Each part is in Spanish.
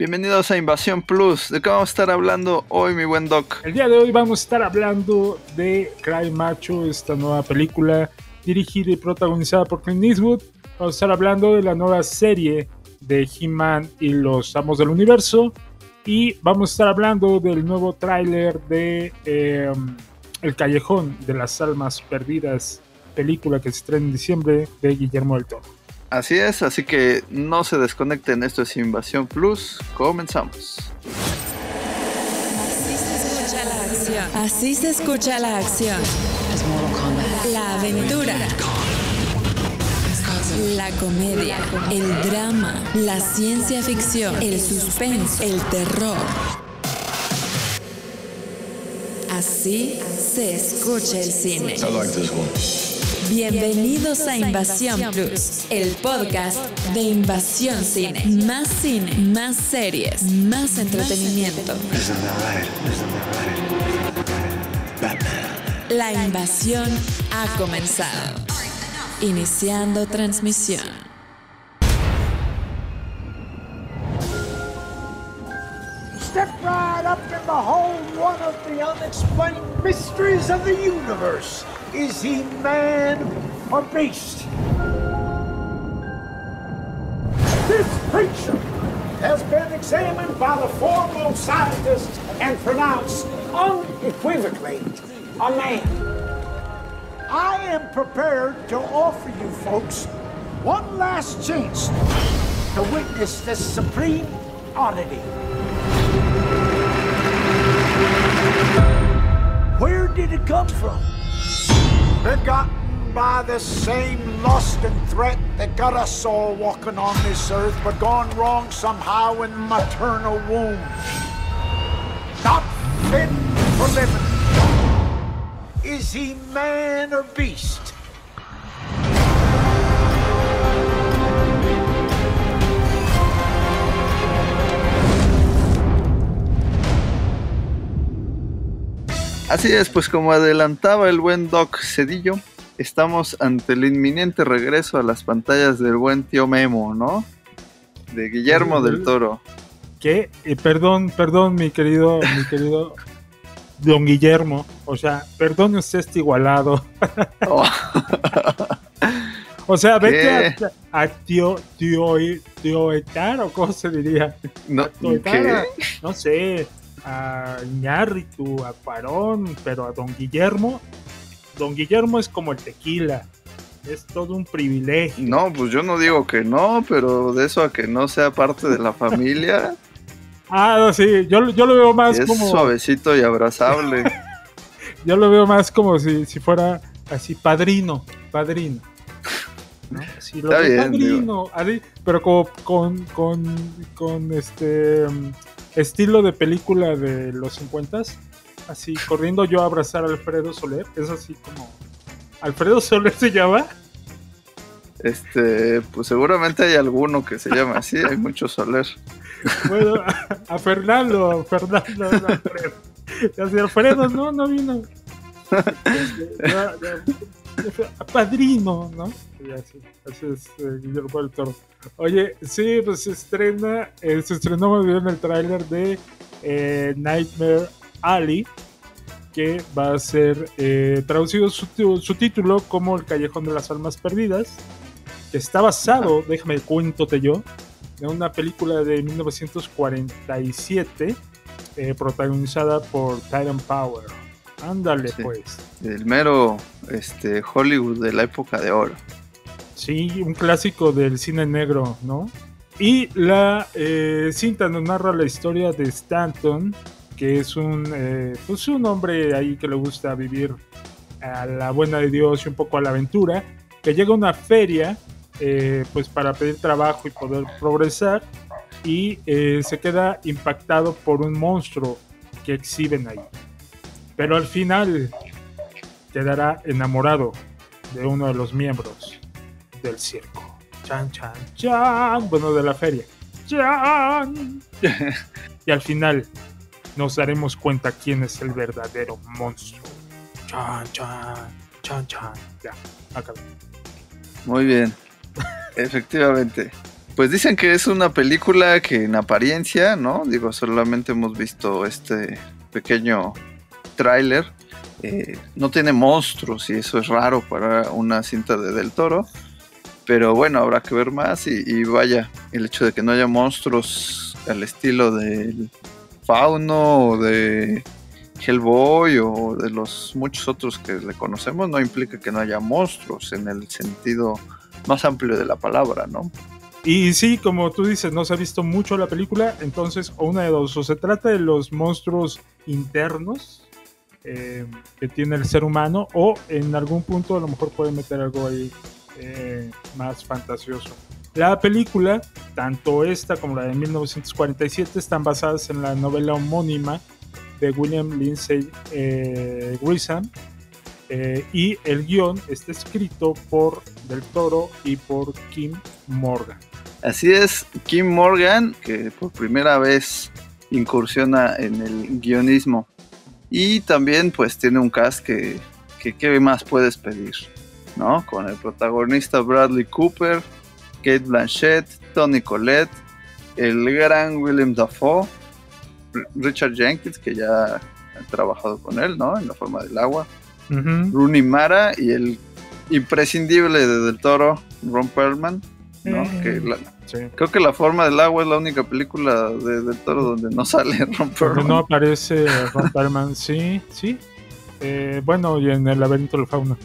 Bienvenidos a Invasión Plus. ¿De qué vamos a estar hablando hoy, mi buen Doc? El día de hoy vamos a estar hablando de Cry Macho, esta nueva película dirigida y protagonizada por Clint Eastwood. Vamos a estar hablando de la nueva serie de He-Man y los Amos del Universo. Y vamos a estar hablando del nuevo tráiler de eh, El Callejón de las Almas Perdidas, película que se estrena en diciembre de Guillermo del Toro. Así es, así que no se desconecten, esto es Invasión Plus, comenzamos. Así se escucha la acción. Así se escucha la acción. La aventura. La comedia, el drama, la ciencia ficción, el suspenso, el terror. Así se escucha el cine. Bienvenidos a Invasión Plus, el podcast de Invasión Cine. Más cine, más series, más entretenimiento. La invasión ha comenzado. Iniciando transmisión. Step right up and behold one of the unexplained mysteries of the universe. Is he man or beast? This creature has been examined by the foremost scientists and pronounced unequivocally a man. I am prepared to offer you folks one last chance to witness this supreme oddity. Where did it come from? Begotten by the same lust and threat that got us all walking on this earth, but gone wrong somehow in maternal womb. Not fit for living. Is he man or beast? Así es, pues como adelantaba el buen Doc Cedillo, estamos ante el inminente regreso a las pantallas del buen tío Memo, ¿no? De Guillermo del Toro. Que, eh, perdón, perdón, mi querido, mi querido don Guillermo. O sea, perdone usted este igualado. Oh, O sea, vete ¿Qué? a, a tío, tío, tío Etar, o cómo se diría. no, ¿qué? no sé, a Iñárritu, a Cuarón, pero a don Guillermo, don Guillermo es como el tequila. Es todo un privilegio. No, pues yo no digo que no, pero de eso a que no sea parte de la familia, Ah, no, sí, yo, yo lo veo más es como. suavecito y abrazable. Yo lo veo más como si, si fuera así, padrino, padrino. ¿no? Así, lo Está bien, padrino, así, pero como con, con, con este estilo de película de los 50 así corriendo yo a abrazar a Alfredo Soler, es así como Alfredo Soler se llama, Este, pues seguramente hay alguno que se llama así, hay mucho Soler. bueno, a, a Fernando, Fernando, Alfredo. Así, Alfredo, no, no vino. Este, ya- ya- a padrino, ¿no? Y así, así es eh, Guillermo del Toro. Oye, sí, pues se estrena, eh, se estrenó muy bien el tráiler de eh, Nightmare Alley, que va a ser eh, traducido su, título como El Callejón de las Almas Perdidas, que está basado, déjame cuéntote yo, de una película de 1947 eh, protagonizada por Tyrone Power. Ándale, Sí. pues. El mero este, Hollywood de la época de oro. Sí, un clásico del cine negro, ¿no? Y la eh, cinta nos narra la historia de Stanton, que es un, eh, pues un hombre ahí que le gusta vivir a la buena de Dios y un poco a la aventura, que llega a una feria eh, pues para pedir trabajo y poder progresar y eh, se queda impactado por un monstruo que exhiben ahí. Pero al final quedará enamorado de uno de los miembros del circo. Chan, chan, chan. Bueno, de la feria. Chan. y al final nos daremos cuenta quién es el verdadero monstruo. Chan, chan, chan, chan. Ya, acabé. Muy bien. Efectivamente. Pues dicen que es una película que en apariencia, ¿no? Digo, solamente hemos visto este pequeño tráiler. eh, no tiene monstruos y eso es raro para una cinta de Del Toro. Pero bueno, habrá que ver más y, vaya, el hecho de que no haya monstruos al estilo del Fauno o de Hellboy o de los muchos otros que le conocemos no implica que no haya monstruos en el sentido más amplio de la palabra, ¿no? Y sí, como tú dices, no se ha visto mucho la película, entonces o una de dos, o se trata de los monstruos internos eh, que tiene el ser humano, o en algún punto a lo mejor puede meter algo ahí eh, más fantasioso. La película, tanto esta como la de 1947, están basadas en la novela homónima de William Lindsay eh, eh, y el guion está escrito por Del Toro y por Kim Morgan. Así es, Kim Morgan, que por primera vez incursiona en el guionismo. Y también pues tiene un cast que, que ¿qué más puedes pedir? ¿No? Con el protagonista Bradley Cooper, Kate Blanchett, Tony Collette, el gran William Dafoe, Richard Jenkins, que ya ha trabajado con él, ¿no? En la forma del agua. Rooney Mara y el imprescindible de Del Toro, Ron Perlman, ¿no? Que la- Sí. creo que La Forma del Agua es la única película de Del Toro donde no sale Ron Perlman. no aparece Ron Perlman, sí, sí. Eh, bueno, y en el laberinto del fauno.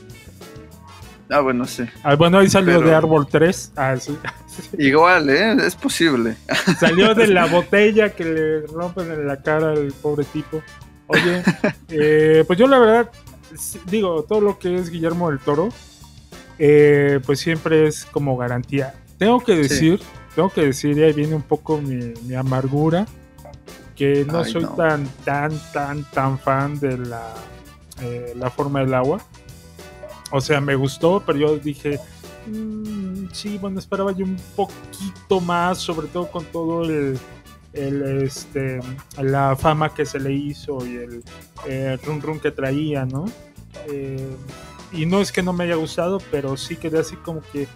Ah, bueno, sí. Ah, bueno, ahí salió Pero- de Árbol 3. Ah, sí. Igual, ¿eh? Es posible. Salió de la botella que le rompen en la cara al pobre tipo. Oye, eh, pues yo la verdad, digo, todo lo que es Guillermo del Toro, eh, pues siempre es como garantía. Tengo que decir, tengo que decir, y ahí viene un poco mi, mi amargura, que no Ay, soy no. tan, tan, tan, tan fan de la, eh, la forma del agua. O sea, me gustó, pero yo dije, mm, sí, bueno, esperaba yo un poquito más, sobre todo con todo el, este, la fama que se le hizo y el eh, run run que traía, ¿no? Eh, y no es que no me haya gustado, pero sí quedé así como que,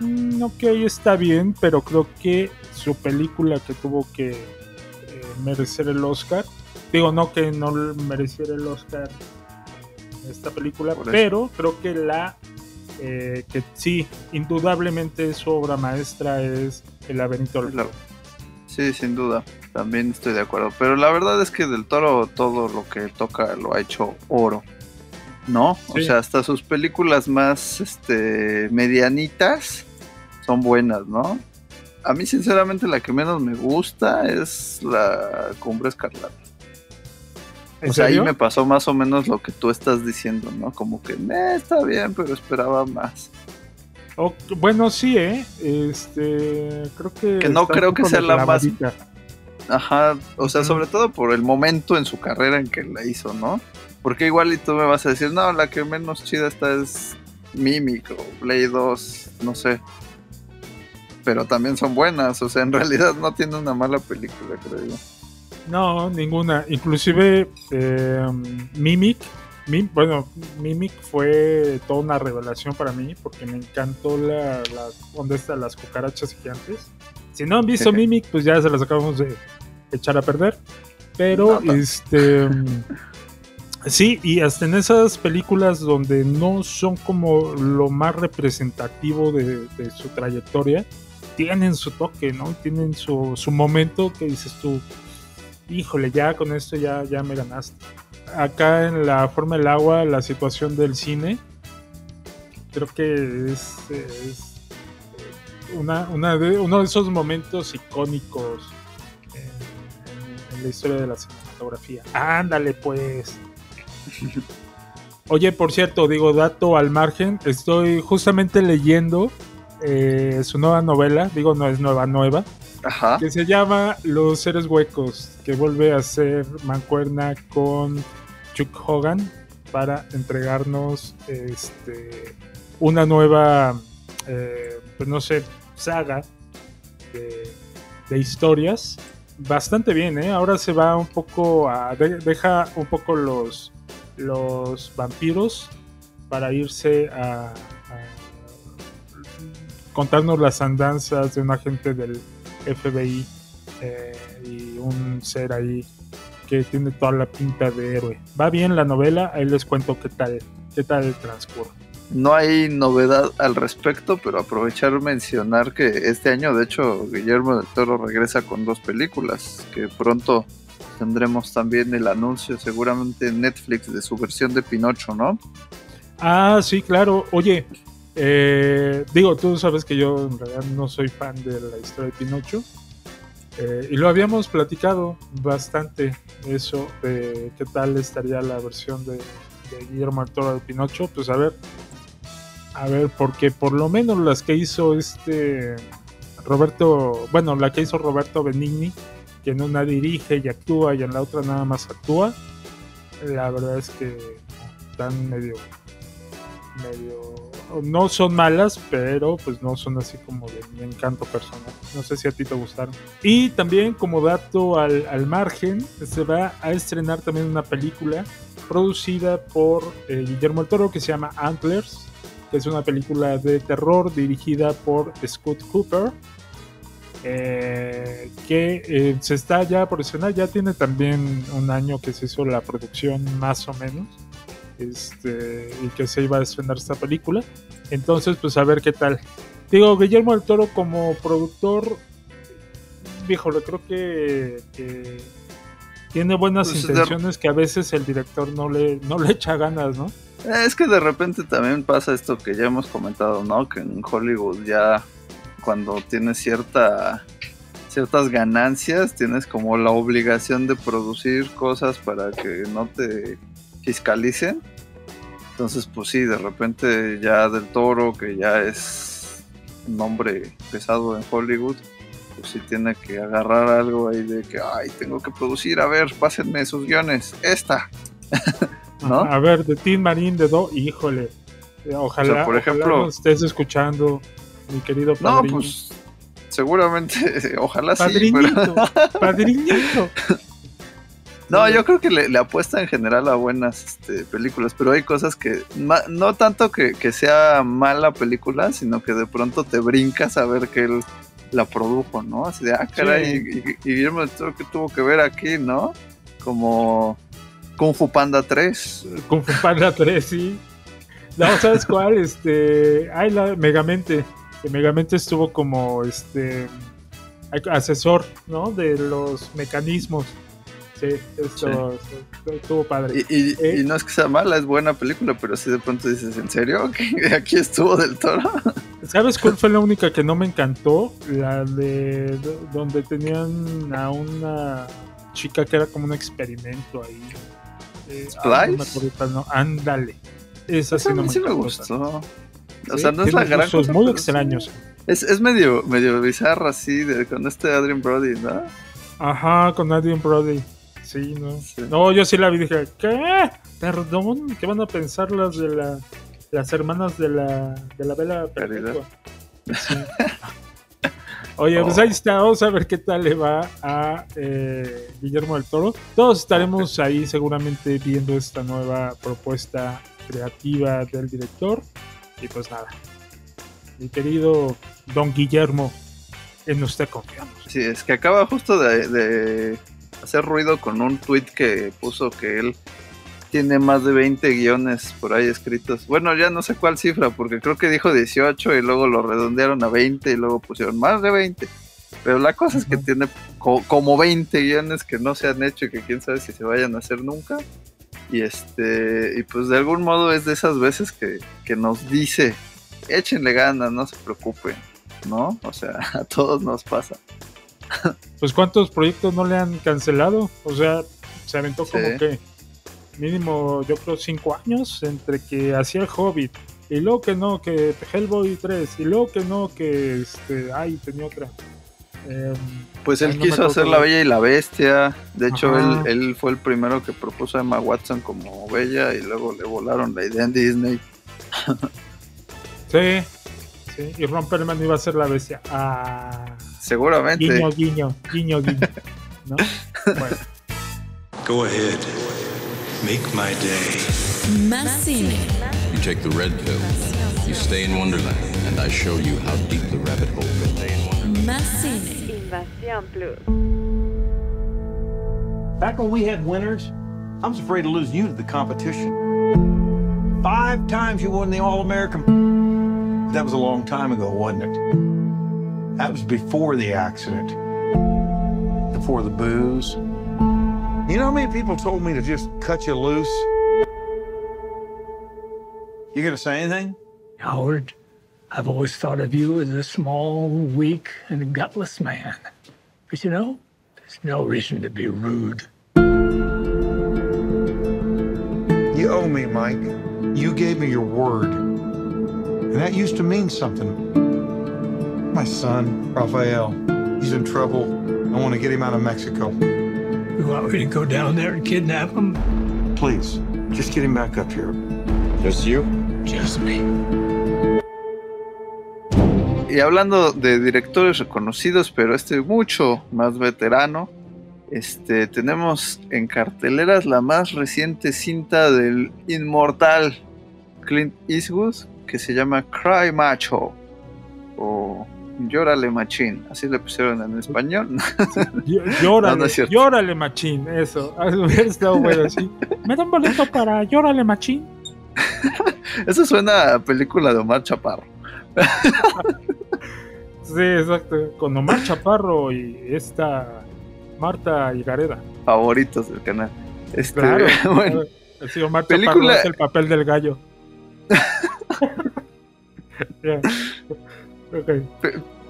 mm, ok, está bien, pero creo que su película que tuvo que eh, merecer el Oscar, digo, no que no mereciera el Oscar esta película, Por eso. pero creo que la eh, que sí, indudablemente su obra maestra es El laberinto del. Sí, sin duda. También estoy de acuerdo. Pero la verdad es que Del Toro todo lo que toca lo ha hecho oro. ¿No? O sea, hasta sus películas más este, medianitas son buenas, ¿no? A mí, sinceramente, la que menos me gusta es la Cumbre Escarlata. ¿En O sea, ahí me pasó más o menos lo que tú estás diciendo, ¿no? Como que, "Eh, está bien, pero esperaba más. Bueno, sí, ¿eh? Este, creo que... Que no creo que sea la más-. Ajá, o sea, sobre todo por el momento en su carrera en que la hizo, ¿no? Porque igual y tú me vas a decir, no, la que menos chida está es Mimic o Blade 2, no sé. Pero también son buenas, o sea, en realidad no tiene una mala película, creo yo. No, ninguna. Inclusive eh, Mimic, Mim- bueno, Mimic fue toda una revelación para mí porque me encantó la, la onda de las cucarachas gigantes. Si no han visto Mimic, pues ya se las acabamos de echar a perder. Pero, este... Sí, y hasta en esas películas donde no son como lo más representativo de, de su trayectoria, tienen su toque, ¿no? Tienen su, su momento que dices tú, híjole, ya con esto ya, ya me ganaste. Acá en la forma del agua, la situación del cine, creo que es, es una, de, uno de esos momentos icónicos en la historia de la cinematografía. Ándale pues. Oye, por cierto, digo, dato al margen, estoy justamente leyendo eh, su nueva novela, digo, no es nueva, nueva, Que se llama Los Seres Huecos, que vuelve a ser mancuerna con Chuck Hogan para entregarnos este, una nueva, eh, pues no sé, saga de, historias. Bastante bien, ¿eh? Ahora se va un poco a... de- deja un poco los, los vampiros para irse a, a contarnos las andanzas de un agente del FBI eh, y un ser ahí que tiene toda la pinta de héroe. Va bien la novela, ahí les cuento qué tal, qué tal transcurre. No hay novedad al respecto, pero aprovechar mencionar que este año, de hecho, Guillermo del Toro regresa con dos películas, que pronto tendremos también el anuncio seguramente en Netflix de su versión de Pinocho, ¿no? Ah, sí, claro. Oye, eh, digo, tú sabes que yo en realidad no soy fan de la historia de Pinocho. eh, y lo habíamos platicado bastante, eso, de qué tal estaría la versión de, Guillermo del de Pinocho. Pues a ver, a ver, porque por lo menos las que hizo este Roberto, bueno, la que hizo Roberto Benigni, que en una dirige y actúa y en la otra nada más actúa, la verdad es que están medio medio no son malas pero pues no son así como de mi encanto personal. No sé si a ti te gustaron. Y también como dato al, al margen se va a estrenar también una película producida por eh, Guillermo el Toro que se llama Antlers que es una película de terror dirigida por Scott Cooper eh, que eh, se está ya por estrenar. Ya tiene también un año que se hizo la producción más o menos este, y que se iba a estrenar esta película. Entonces, pues a ver qué tal. Digo, Guillermo del Toro como productor, híjole, creo que, que tiene buenas Pues, de- intenciones que a veces el director no le, no le echa ganas, ¿no? Es que de repente también pasa esto que ya hemos comentado, ¿no? Que en Hollywood ya cuando tienes cierta ciertas ganancias, tienes como la obligación de producir cosas para que no te fiscalicen. Entonces, pues sí, de repente ya del toro, que ya es un nombre pesado en Hollywood, pues sí tiene que agarrar algo ahí de que, ay, tengo que producir, a ver, pásenme sus guiones, esta. ¿No? A ver, de Tim Marín de Do, híjole. eh, Ojalá, O sea, por ojalá ejemplo- estés escuchando, mi querido No, padrino. pues seguramente, ojalá sí, Padrinito, pero... padrinito. No, yo creo que le, le apuesta en general a buenas este, películas, pero hay cosas que, ma- no tanto que, que sea mala película, sino que de pronto te brincas a ver que él la produjo, ¿no? Así de, ah, caray, y, y- y Guillermo del Toro, ¿qué tuvo que ver aquí, no? Como Kung Fu Panda 3. Kung Fu Panda 3, sí. No, ¿sabes cuál? Este. Ay, la Megamente. Que Megamente estuvo como este. asesor, ¿no? De los mecanismos. Sí, esto estuvo padre. Y, y- Eh. y no es que sea mala, es buena película, pero si de pronto dices, ¿en serio? ¿Que aquí estuvo del Toro? ¿Sabes cuál fue la única que no me encantó? La de do- donde tenían a una chica que era como un experimento ahí. Eh, me ¿Splice? no, ándale. Esa sí Esa no me sí me encantó, gustó. O Sí, sea, no es la gran cosa, muy extraños. Es, es medio, medio bizarra así, de, con este Adrian Brody, ¿no? Ajá, con Adrian Brody. Sí, no. Sí. No, yo sí la vi dije, ¿qué? Perdón, ¿qué van a pensar las de la las hermanas de la de la vela perpetua? Sí. Oye, pues Oh. ahí está, vamos a ver qué tal le va a eh, Guillermo del Toro. Todos estaremos ahí seguramente viendo esta nueva propuesta creativa del director. Y pues nada, mi querido don Guillermo, en usted confiamos. Sí, es que acaba justo de, de hacer ruido con un tweet que puso que él tiene más de 20 guiones por ahí escritos. Bueno, ya no sé cuál cifra, porque creo que dijo 18 y luego lo redondearon a 20 y luego pusieron más de 20. Pero la cosa es que tiene co- como 20 guiones que no se han hecho y que quién sabe si se vayan a hacer nunca. Y este, y pues de algún modo es de esas veces que, que nos dice, échenle ganas, no se preocupen, ¿no? O sea, a todos nos pasa. Pues cuántos proyectos no le han cancelado. O sea, se aventó Sí. como que mínimo, yo creo, cinco años entre que hacía el Hobbit y luego que no, que Hellboy 3 y luego que no, que este, ay, tenía otra. Em, Pues él quiso hacer. La Bella y la Bestia. De hecho, él, él fue el primero que propuso a Emma Watson como Bella y luego le volaron la idea en Disney. sí, sí, y Ron Perlman iba a ser la bestia. Ah, Seguramente. guiño, guiño, guiño, guiño. ¿No? Bueno, Go ahead. Make my day. Más cine, take the red pill. You stay in Wonderland, and I show you how deep the rabbit hole goes. Más cine, Invasión Plus. Back when we had winners, I was afraid to lose you to the competition. Five times you won the All American. That was a long time ago, wasn't it? That was before the accident, before the booze. You know how many people told me to just cut you loose? You gonna say anything? Howard, I've always thought of you as a small, weak, and gutless man. But you know, there's no reason to be rude. You owe me, Mike. You gave me your word. And that used to mean something. My son, Rafael, he's in trouble. I want to get him out of Mexico. You want me to go down there and kidnap him? Please, just get him back up here. Just you? Just me. Y hablando de directores reconocidos, pero este mucho más veterano, este, tenemos en carteleras la más reciente cinta del inmortal Clint Eastwood, que se llama Cry Macho, o Llórale Machín, así le pusieron en español. Lló- Llórale, No, no es cierto. llórale, machín, eso. Hubiera estado bueno así. Me da un boleto para llórale, machín. Eso suena a película de Omar Chaparro. Sí, exacto. Con Omar Chaparro y esta Marta Higareda. favoritos del canal. Este, Claro. bueno, Sí, Omar Película- Chaparro hace el papel del gallo. Ya. Ok.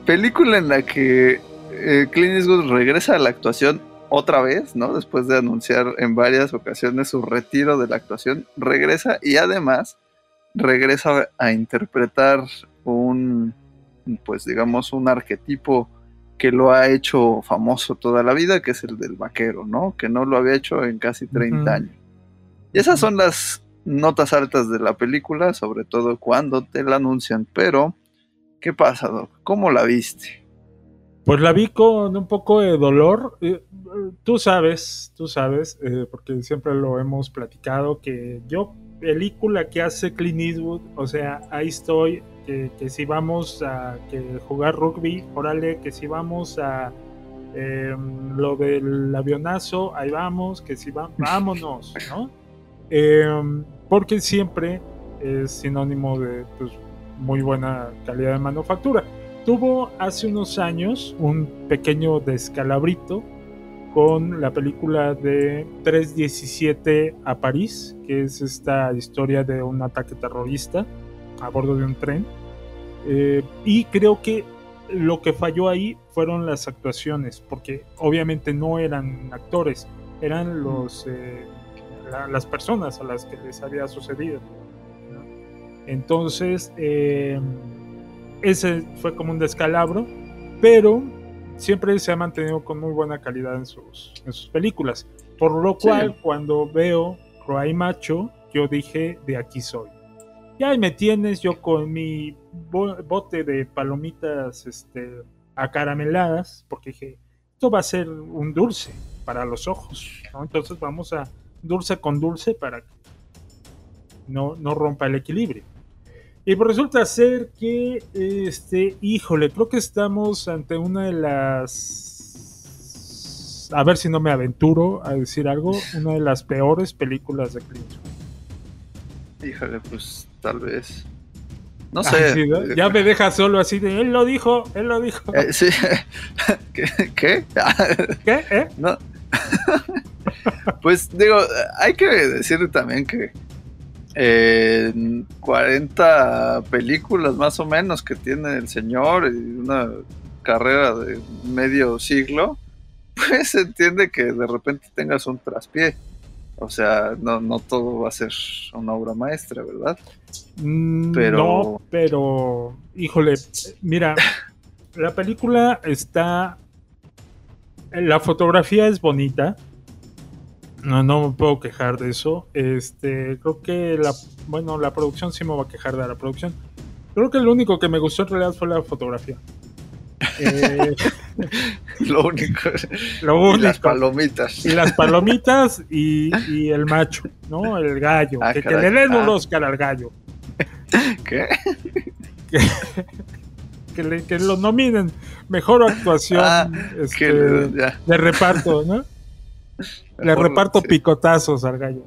película en la que eh, Clint Eastwood regresa a la actuación otra vez, ¿no? Después de anunciar en varias ocasiones su retiro de la actuación, regresa y además regresa a interpretar un, pues digamos, un arquetipo que lo ha hecho famoso toda la vida, que es el del vaquero, ¿no? Que no lo había hecho en casi 30 Ujú. años. Y esas son las notas altas de la película, sobre todo cuando te la anuncian, pero ¿qué pasa, Doc? ¿Cómo la viste? Pues la vi con un poco de dolor. Eh, Tú sabes, tú sabes, eh, porque siempre lo hemos platicado, que yo, película que hace Clint Eastwood, o sea, ahí estoy, que, que si vamos a que jugar rugby, órale, que si vamos a eh, lo del avionazo, ahí vamos, que si va, vámonos, ¿no? Eh, porque siempre es sinónimo de pues, muy buena calidad de manufactura. Tuvo hace unos años un pequeño descalabrito con la película de 317 a París, que es esta historia de un ataque terrorista a bordo de un tren. Eh, y creo que lo que falló ahí fueron las actuaciones, porque obviamente no eran actores, eran los, eh, la- las personas a las que les había sucedido. Entonces, eh, ese fue como un descalabro, pero siempre se ha mantenido con muy buena calidad en sus, en sus películas. Por lo Sí. cual, cuando veo Cry Macho, yo dije, de aquí soy. Y ahí me tienes yo con mi bo- bote de palomitas este, acarameladas, porque dije, esto va a ser un dulce para los ojos. ¿no? Entonces vamos a dulce con dulce para que no, no rompa el equilibrio. Y pues resulta ser que, este, híjole, creo que estamos ante una de las... A ver si no me aventuro a decir algo, una de las peores películas de Clint. Híjole, pues tal vez. No Ay, sé. sí, ¿no? Ya me deja solo así de, él lo dijo, él lo dijo. Eh, sí. ¿Qué? ¿Qué? ¿Qué? ¿Eh? No. pues digo, hay que decir también que eh, en 40 películas más o menos que tiene el señor y una carrera de medio siglo, pues se entiende que de repente tengas un traspié. O sea, no, no todo va a ser una obra maestra, ¿verdad? Mm, Pero- No, pero, híjole, mira, la película está... La fotografía es bonita. No, no me puedo quejar de eso. Este, creo que la, bueno, la producción sí me va a quejar de la producción. Creo que lo único que me gustó en realidad fue la fotografía. Eh, Lo único. lo Y las palomitas. Y las palomitas y, y el macho, ¿no? El gallo. Ah, que, que le den un Ah. Oscar al gallo. ¿Qué? que, le- que lo nominen mejor actuación Ah, este, que de reparto, ¿no? Le reparto picotazos al gallo.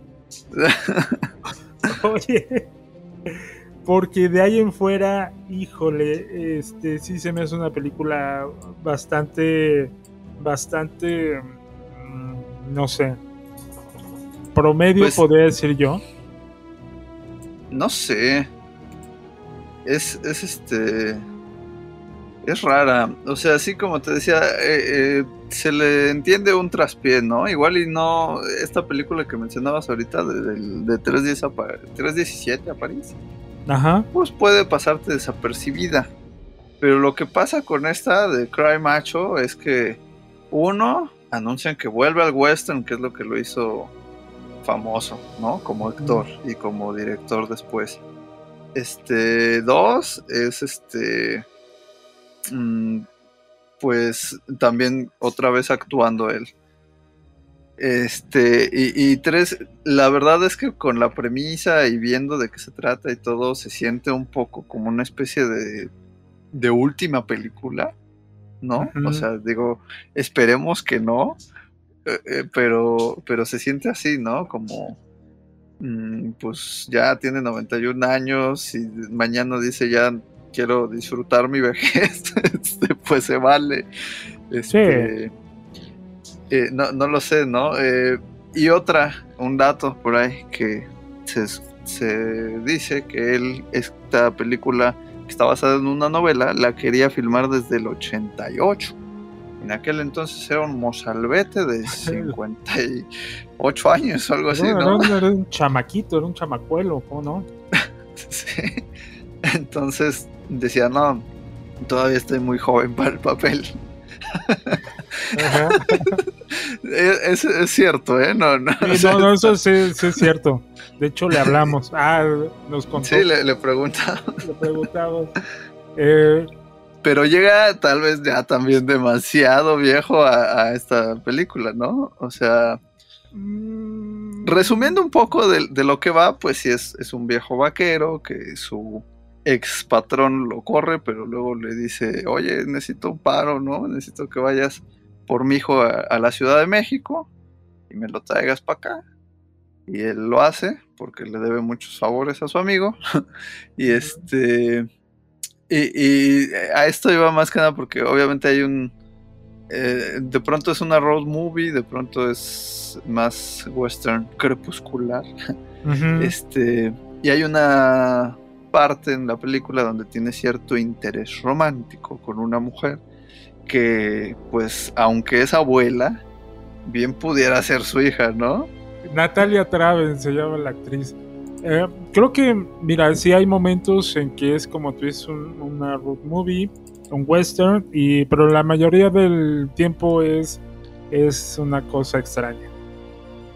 Oye, porque de ahí en fuera, híjole, este sí se me hace una película bastante, bastante, mm, no sé, promedio Pues- podría decir yo. No sé. Es, es este. Es rara. O sea, así como te decía, eh, eh, se le entiende un traspié, ¿no? Igual y no. Esta película que mencionabas ahorita, de, de 310 a Pa- 317 a París, Ajá. pues puede pasarte desapercibida. Pero lo que pasa con esta de Cry Macho es que, uno, anuncian que vuelve al western, que es lo que lo hizo famoso, ¿no? Como actor y como director después. Este, dos, es este, mm, pues también otra vez actuando él. Este, y, y tres, la verdad es que con la premisa y viendo de qué se trata y todo, se siente un poco como una especie de, de última película, ¿no? O sea, digo, esperemos que no, eh, eh, pero, pero se siente así, ¿no? Como, mm, pues ya tiene 91 años y mañana dice ya quiero disfrutar mi vejez, este, pues se vale. Este, eh, no, no lo sé, ¿no? Eh, y otra, un dato por ahí que se, se dice que él, esta película que está basada en una novela, la quería filmar desde el 88. En aquel entonces era un mozalbete de 58 años o algo así, ¿no? era un chamaquito, era un chamacuelo, ¿cómo no? Sí. Entonces decía, no, todavía estoy muy joven para el papel. Ajá. Es, cierto, ¿eh? No, no, o Sí, sea, no, no, eso sí, sí es cierto. De hecho, le hablamos. Ah, nos contó. sí, le, le preguntaba. le preguntamos. Eh, Pero llega tal vez ya también demasiado viejo a, a esta película, ¿no? O sea, mm, resumiendo un poco de, de lo que va, pues sí es, es un viejo vaquero que su ex patrón lo corre, pero luego le dice, oye, necesito un paro, ¿no? Necesito que vayas por mi hijo a, a la Ciudad de México y me lo traigas para acá. Y él lo hace porque le debe muchos favores a su amigo. y este... Y, y a esto iba más que nada porque obviamente hay un... eh, de pronto es una road movie, de pronto es más western crepuscular. Este, y hay una parte en la película donde tiene cierto interés romántico con una mujer que, pues, aunque es abuela, bien pudiera ser su hija, ¿no? Natalia Traven se llama la actriz. Eh, creo que, mira, sí hay momentos en que es como tú dices, un- una road movie, un western, y, pero la mayoría del tiempo es, es una cosa extraña.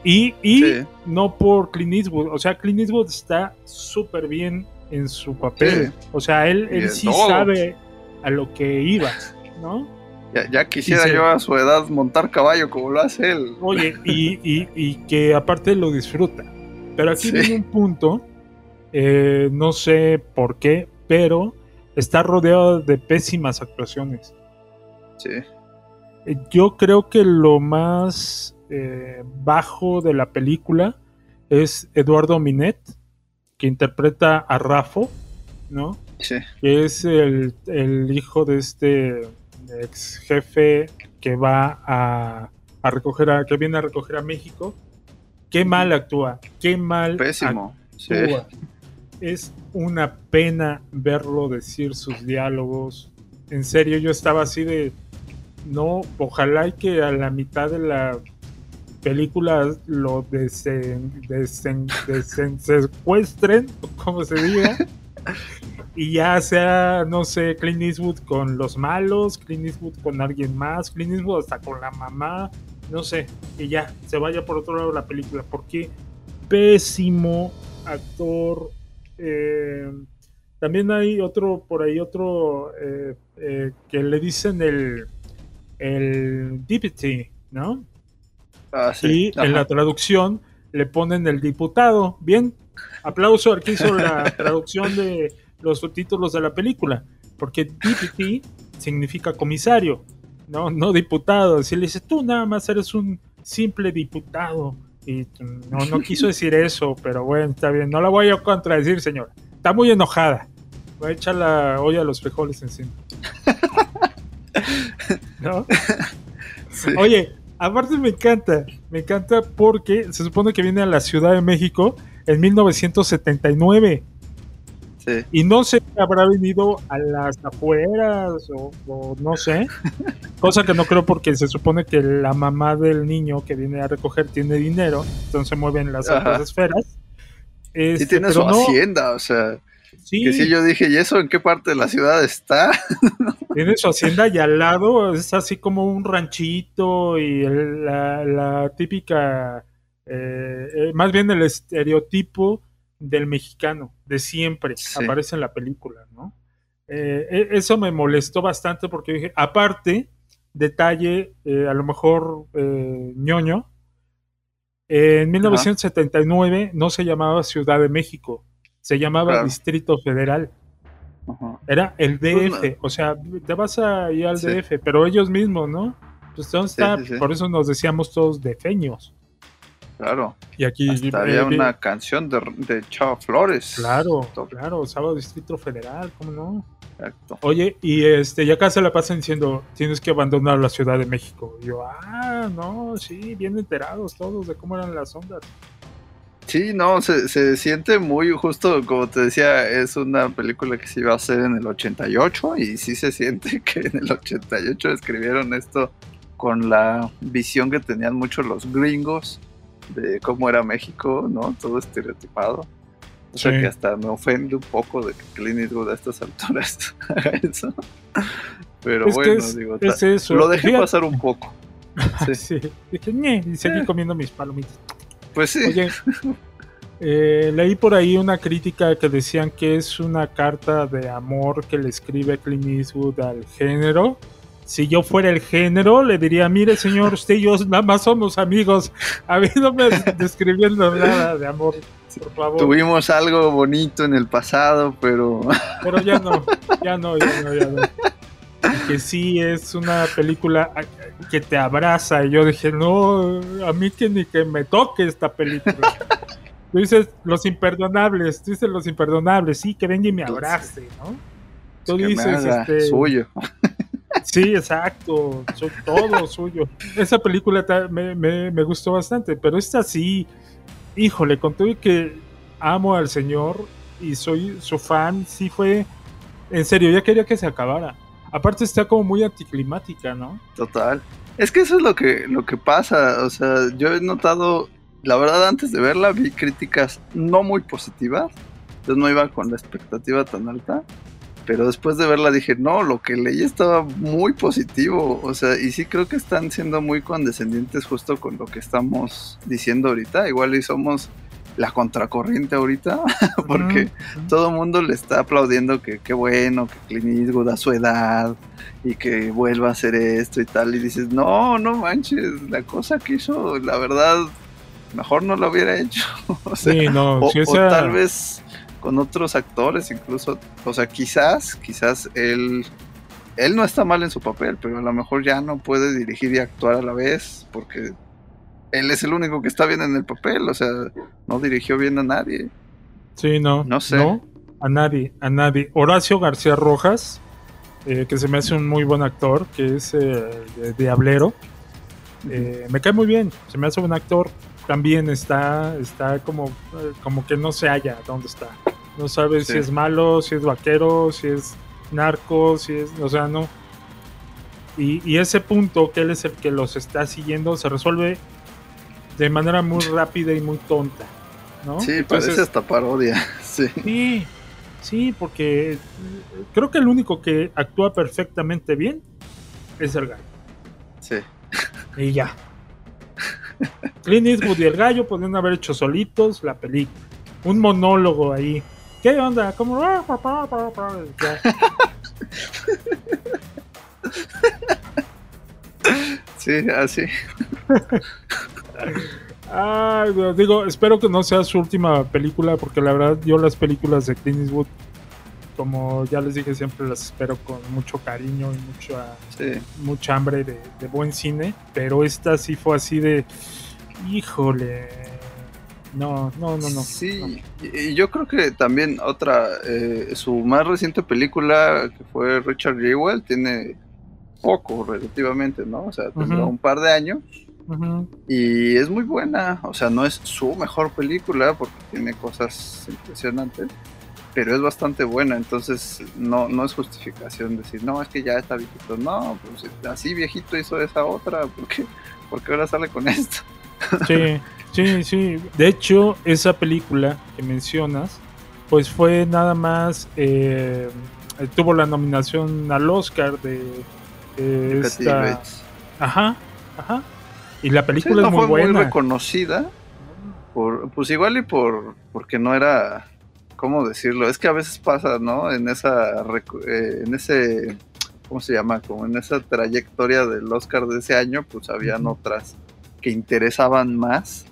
Y, y Sí. no por Clint Eastwood, o sea, Clint Eastwood está súper bien en su papel. Sí. O sea, él, él sí todo. sabe a lo que iba, ¿no? Ya, ya quisiera sí. yo a su edad montar caballo como lo hace él. Oye, y, y- y que aparte lo disfruta. Pero aquí Sí. viene un punto, eh, no sé por qué, pero está rodeado de pésimas actuaciones. Sí, Yo creo que lo más eh, bajo de la película es Eduardo Minet, que interpreta a Rafo, ¿no? sí, que es el, el hijo de este ex jefe que va a, a recoger a, que viene a recoger a México. Qué mal actúa, qué mal pésimo. Sí, actúa. Es una pena verlo decir sus diálogos. En serio, yo estaba así de no, ojalá y que a la mitad de la película lo desen, desen- desen- secuestren, como se diga, y ya sea, no sé, Clint Eastwood con los malos, Clint Eastwood con alguien más, Clint Eastwood hasta con la mamá, no sé, y ya, se vaya por otro lado la película, porque pésimo actor. eh, también hay otro, por ahí otro, eh, eh, que le dicen el, el deputy, ¿no? Ah, sí. Y en la traducción le ponen el diputado. Bien, Aplauso al que hizo la traducción de los subtítulos de la película, porque DPT significa comisario, no, no diputado. Si le dices, tú nada más eres un simple diputado. Y no, no quiso decir eso, pero bueno, está bien. No la voy a contradecir, señora. Está muy enojada. Voy a echar la olla a los frijoles encima. ¿No? Sí. Oye, aparte me encanta, me encanta porque se supone que viene a la Ciudad de México en 1979 Sí. y no sé si habrá venido a las afueras o, o no sé, cosa que no creo porque se supone que la mamá del niño que viene a recoger tiene dinero, entonces mueven las Ajá. altas esferas. Y Este, tiene su no, hacienda, o sea, sí, que sí yo dije, ¿y eso en qué parte de la ciudad está? Tiene su hacienda y al lado es así como un ranchito y el- la, la típica, eh, eh, más bien el estereotipo del mexicano, de siempre, Sí. aparece en la película, ¿no? Eh, e- eso me molestó bastante porque dije, aparte, detalle, eh, a lo mejor ñoño, en 1979 no se llamaba Ciudad de México, se llamaba Claro. Distrito Federal. Era el Pues, DF, o sea, te vas a ir al Sí. DF, pero ellos mismos, ¿no? Pues ¿dónde está? sí, sí. Por eso nos decíamos todos defeños. Claro. Y aquí Hasta eh, había vi- una canción de, de Chava Flores. Claro, Top. claro, Sábado Distrito Federal, ¿cómo no? Exacto. Oye, y este, y acá se la pasan diciendo, tienes que abandonar la Ciudad de México. Y yo, ah, no, sí, bien enterados todos de cómo eran las ondas. Sí, no, se, se siente muy justo, como te decía, es una película que se iba a hacer en el 88 y sí se siente que en el 88 escribieron esto con la visión que tenían muchos los gringos de cómo era México, ¿no? Todo estereotipado. O sea Sí. que hasta me ofende un poco de que Clint Eastwood a estas alturas haga eso. Pero Es bueno, es- digo, es ta- eso. lo dejé pasar un poco. Sí. Sí. Dije, y seguí Eh. comiendo mis palomitas. Pues sí, Oye, eh, leí por ahí una crítica que decían que es una carta de amor que le escribe Clint Eastwood al género. Si yo fuera el género, le diría, mire señor, usted y yo nada más somos amigos. A mí no me describiendo nada de amor, por favor. tuvimos algo bonito en el pasado, pero Pero ya no, ya no, ya no, ya no. Que sí es una película que te abraza. Y yo dije, no, a mí que ni que me toque esta película. Tú dices los imperdonables, tú dices los imperdonables, sí, que venga y me abrace, ¿no? Tú que me dices, este, suyo. Sí, exacto, soy todo suyo. Esa película me, me- me gustó bastante, pero esta sí, híjole, con todo que amo al señor y soy su fan, sí fue, en serio, ya quería que se acabara. Aparte está como muy anticlimática, ¿no? Total. Es que eso es lo que, lo que pasa. O sea, yo he notado, la verdad, antes de verla vi críticas no muy positivas. Entonces no iba con la expectativa tan alta. Pero después de verla dije, no, lo que leí estaba muy positivo. O sea, y sí creo que están siendo muy condescendientes justo con lo que estamos diciendo ahorita. Igual y somos la contracorriente ahorita. Porque todo el mundo le está aplaudiendo que qué bueno, que Clint Eastwood a su edad y que vuelva a hacer esto y tal. Y dices, no, no manches, la cosa que hizo, la verdad, mejor no lo hubiera hecho. o, sea, Sí, no, o, tal vez con otros actores, incluso, o sea, quizás, quizás él, él no está mal en su papel, pero a lo mejor ya no puede dirigir y actuar a la vez porque él es el único que está bien en el papel, o sea, no dirigió bien a nadie. Sí, no. No sé. a nadie, a nadie. Horacio García Rojas, eh, que se me hace un muy buen actor, que es eh, de Diablero. Eh, me cae muy bien, se me hace un actor. También está, está como, como que no se halla dónde está. No sabe Sí. si es malo, si es vaquero, si es narco, si es, o sea, no. Y, y ese punto, que él es el que los está siguiendo, se resuelve de manera muy rápida y muy tonta. ¿no? Sí, Entonces- parece hasta parodia. Sí. Sí, sí, porque eh, creo que el único que actúa perfectamente bien es el gallo. Sí. Y ya. Clint Eastwood y el gallo podrían haber hecho solitos la película. Un monólogo ahí. ¿Qué onda? Como. Sí, así. Ay, digo, espero que no sea su última película, porque la verdad yo las películas de Clint Eastwood, como ya les dije, siempre las espero con mucho cariño y mucha, Sí. mucha hambre de, de buen cine, pero esta sí fue así de, híjole, no, no, no, no. Sí, y y yo creo que también otra, eh, su más reciente película, que fue Richard Jewell, tiene poco relativamente, ¿no? O sea, tendrá un par de años Y es muy buena. O sea, no es su mejor película porque tiene cosas impresionantes, pero es bastante buena. Entonces, no, no es justificación decir, no, es que ya está viejito. No, pues así viejito hizo esa otra, ¿por qué? Porque ahora sale con esto. Sí, sí, sí. De hecho, esa película que mencionas, pues fue nada más, eh, eh, tuvo la nominación al Oscar de, Kathy esta... Ajá, ajá. Y la Sí, película no es muy fue muy reconocida. Por, pues igual y por porque no era, ¿cómo decirlo? Es que a veces pasa, ¿no? En esa, eh, en ese, ¿cómo se llama? Como en esa trayectoria del Oscar de ese año, pues habían otras que interesaban más.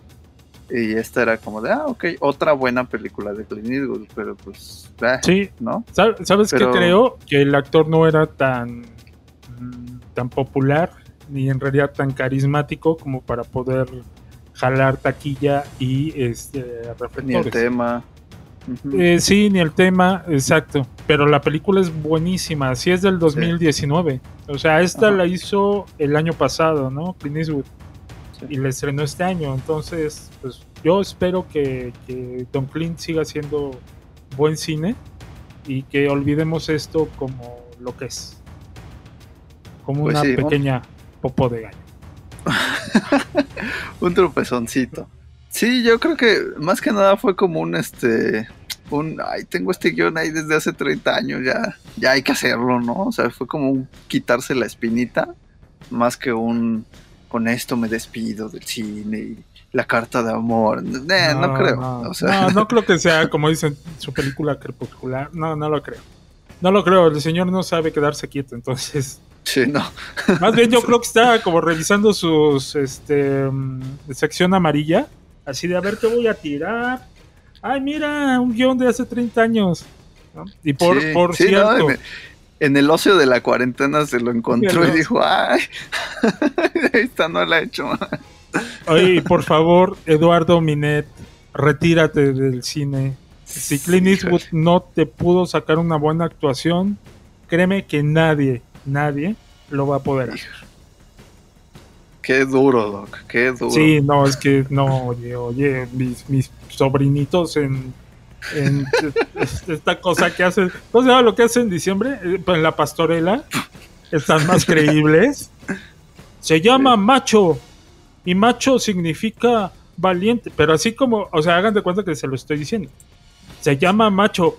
Y esta era como de, ah, ok, otra buena película de Clint Eastwood, pero pues, ah, Sí, ¿no? ¿Sab- ¿sabes Pero- qué creo? Que el actor no era tan, tan popular ni en realidad tan carismático como para poder jalar taquilla y este Ni el reflectores. tema. Eh, sí, ni el tema, exacto. Pero la película es buenísima. Sí es del 2019. O sea, esta Ajá. la hizo el año pasado, ¿no? Clint Eastwood. Sí. Y la estrenó este año. Entonces, pues yo espero que, que Don Clint siga haciendo buen cine y que olvidemos esto como lo que es. Como Pues una sí, pequeña popó de gallo. un tropezoncito. Sí, yo creo que más que nada fue como un este un ay, tengo este guion ahí desde hace 30 años, ya ya hay que hacerlo, ¿no? O sea, fue como un quitarse la espinita más que un con esto me despido del cine y la carta de amor. Eh, no, creo. No, o sea, no, no creo que sea, como dicen, su película crepuscular. No, no lo creo. No lo creo. El señor no sabe quedarse quieto. Entonces, sí, no. más bien yo creo que está como revisando sus este mm, sección amarilla. Así de a ver qué voy a tirar. Ay, mira, un guion de hace 30 años. ¿no? Y por, Sí, por sí, no, cierto, en, el ocio de la cuarentena se lo encontró y dijo, ay, esta no la he hecho. oye, por favor, Eduardo Minet, retírate del cine. Si Clint Eastwood no te pudo sacar una buena actuación, créeme que nadie, nadie lo va a poder hacer. Qué duro, Doc, qué duro. Sí, no, es que no, oye, oye, mis, mis sobrinitos en, en esta cosa que hacen, ¿cómo se lo que hacen en diciembre? Eh, En la pastorela, están más creíbles. Se llama macho, y macho significa valiente, pero así como, o sea, hagan de cuenta que se lo estoy diciendo. Se llama macho,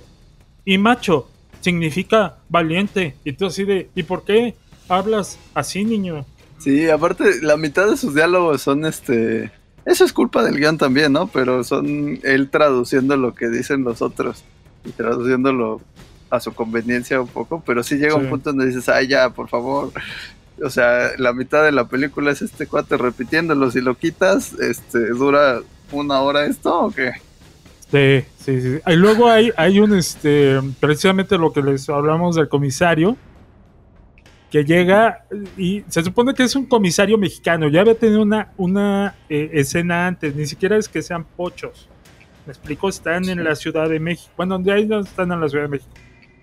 y macho significa valiente. Y tú así de, ¿y por qué hablas así, niño? Sí, aparte, la mitad de sus diálogos son este. Eso es culpa del guion también, ¿no? Pero son él traduciendo lo que dicen los otros y traduciéndolo a su conveniencia un poco. Pero sí llega Sí. un punto donde dices, ay, ya, por favor. O sea, la mitad de la película es este cuate repitiéndolo. Si lo quitas, este, dura una hora esto o qué? Sí, sí, sí. Y luego hay, hay un, este, precisamente lo que les hablamos del comisario, que llega y se supone que es un comisario mexicano. Ya había tenido una, una eh, escena antes, ni siquiera es que sean pochos. Me explico, están en la Ciudad de México. Bueno, de ahí no están en la Ciudad de México.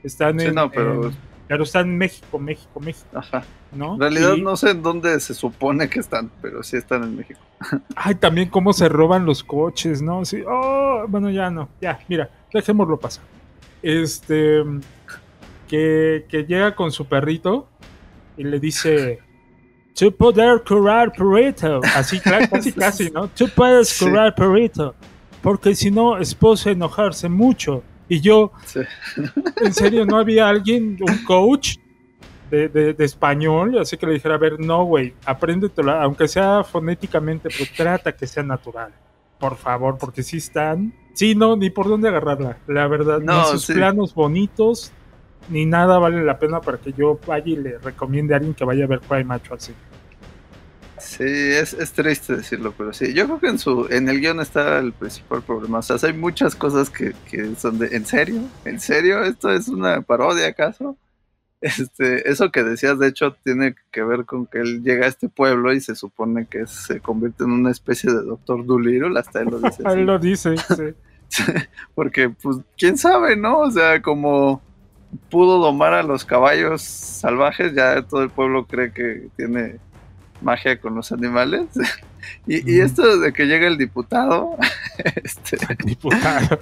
Están Sí, en, no, pero- en- pero están en México, México, México, Ajá. ¿no? En realidad Y- no sé en dónde se supone que están, pero sí están en México. Ay, también cómo se roban los coches, ¿no? Sí, oh, bueno, ya no, ya, mira, dejémoslo pasar. Este, que, que llega con su perrito y le dice, tú poder curar perrito. Así, casi, casi, ¿no? Tú puedes Sí. curar perrito, porque si no, es posible enojarse mucho. Y yo, Sí. en serio, ¿no había alguien, un coach de, de- de español? Así que le dijera, a ver, no, güey, apréndetelo, aunque sea fonéticamente, pero trata que sea natural. Por favor, porque sí están... Sí, no, ni por dónde agarrarla, la verdad. No, ni sus sí. planos bonitos, ni nada vale la pena para que yo vaya y le recomiende a alguien que vaya a ver Cry Macho al cine. Sí, es, es triste decirlo, pero sí. Yo creo que en su en el guion está el principal problema. O sea, hay muchas cosas que, que son de. ¿En serio? ¿En serio? ¿Esto es una parodia acaso? Este, eso que decías, de hecho, tiene que ver con que él llega a este pueblo y se supone que se convierte en una especie de Doctor Dolittle, hasta él lo dice. Él lo dice, sí. Porque, pues, quién sabe, ¿no? O sea, como pudo domar a los caballos salvajes, ya todo el pueblo cree que tiene magia con los animales. Y, esto de que llega el diputado, este, Diputado.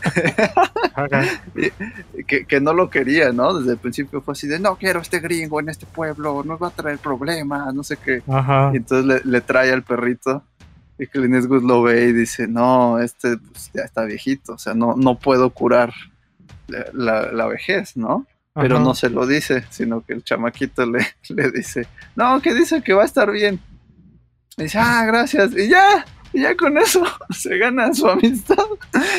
Que, que no lo quería, ¿no? Desde el principio fue así de, no quiero este gringo en este pueblo, nos va a traer problemas, no sé qué. Ajá. Y entonces le, le trae al perrito y Clint Eastwood lo ve y dice, no, este pues, ya está viejito, o sea, no, no puedo curar la, la- la vejez, ¿no? Pero Ajá. no se lo dice, sino que el chamaquito le, le dice, no, que dice que va a estar bien. Y dice, ah, gracias, y ya, y ya con eso se gana su amistad.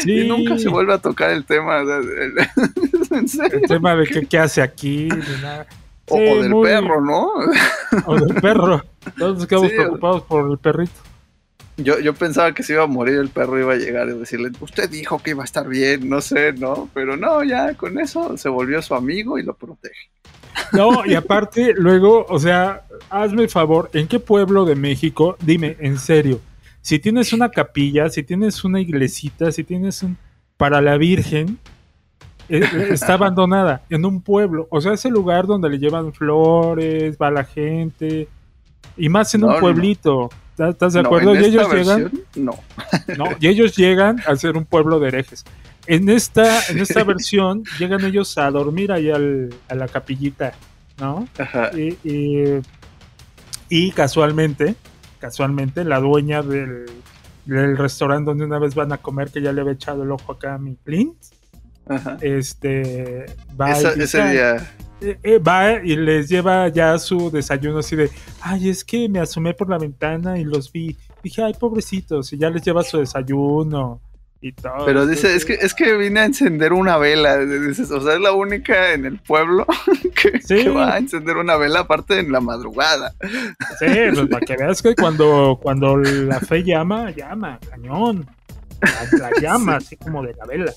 Sí. Y nunca se vuelve a tocar el tema de- en serio. El tema de qué, qué hace aquí, nada. O, Sí, o del muy- perro, ¿no? O del perro. Todos nos quedamos Sí, preocupados por el perrito. Yo, yo pensaba que se iba a morir el perro, iba a llegar y decirle, usted dijo que iba a estar bien, no sé, ¿no? Pero no, ya con eso se volvió su amigo y lo protege. No, y aparte, luego, o sea, hazme el favor, ¿en qué pueblo de México, dime, en serio, si tienes una capilla, si tienes una iglesita, si tienes un para la Virgen, eh, eh, está abandonada en un pueblo, o sea, ese lugar donde le llevan flores, va la gente, y más en No, un no. pueblito, ¿estás de No, acuerdo? en y ellos llegan, no. no, y ellos llegan a ser un pueblo de herejes. En esta, en esta versión llegan ellos a dormir ahí al- a la capillita, ¿no? Ajá. Y, y- y casualmente, casualmente, la dueña del, del restaurante donde una vez van a comer, que ya le había echado el ojo acá a mi Clint, Ajá. este, va, y Esa- dice, ese día, eh, eh, va y les lleva ya su desayuno así de, ay, es que me asomé por la ventana y los vi. Dije, ay, pobrecitos, y ya les lleva su desayuno y todo. pero dice, es que, es que vine a encender una vela, dices, o sea, es la única en el pueblo que, Sí. que va a encender una vela aparte en la madrugada. Sí, pues para que veas que cuando, cuando la fe llama, llama, cañón. La, la llama, así como de la vela.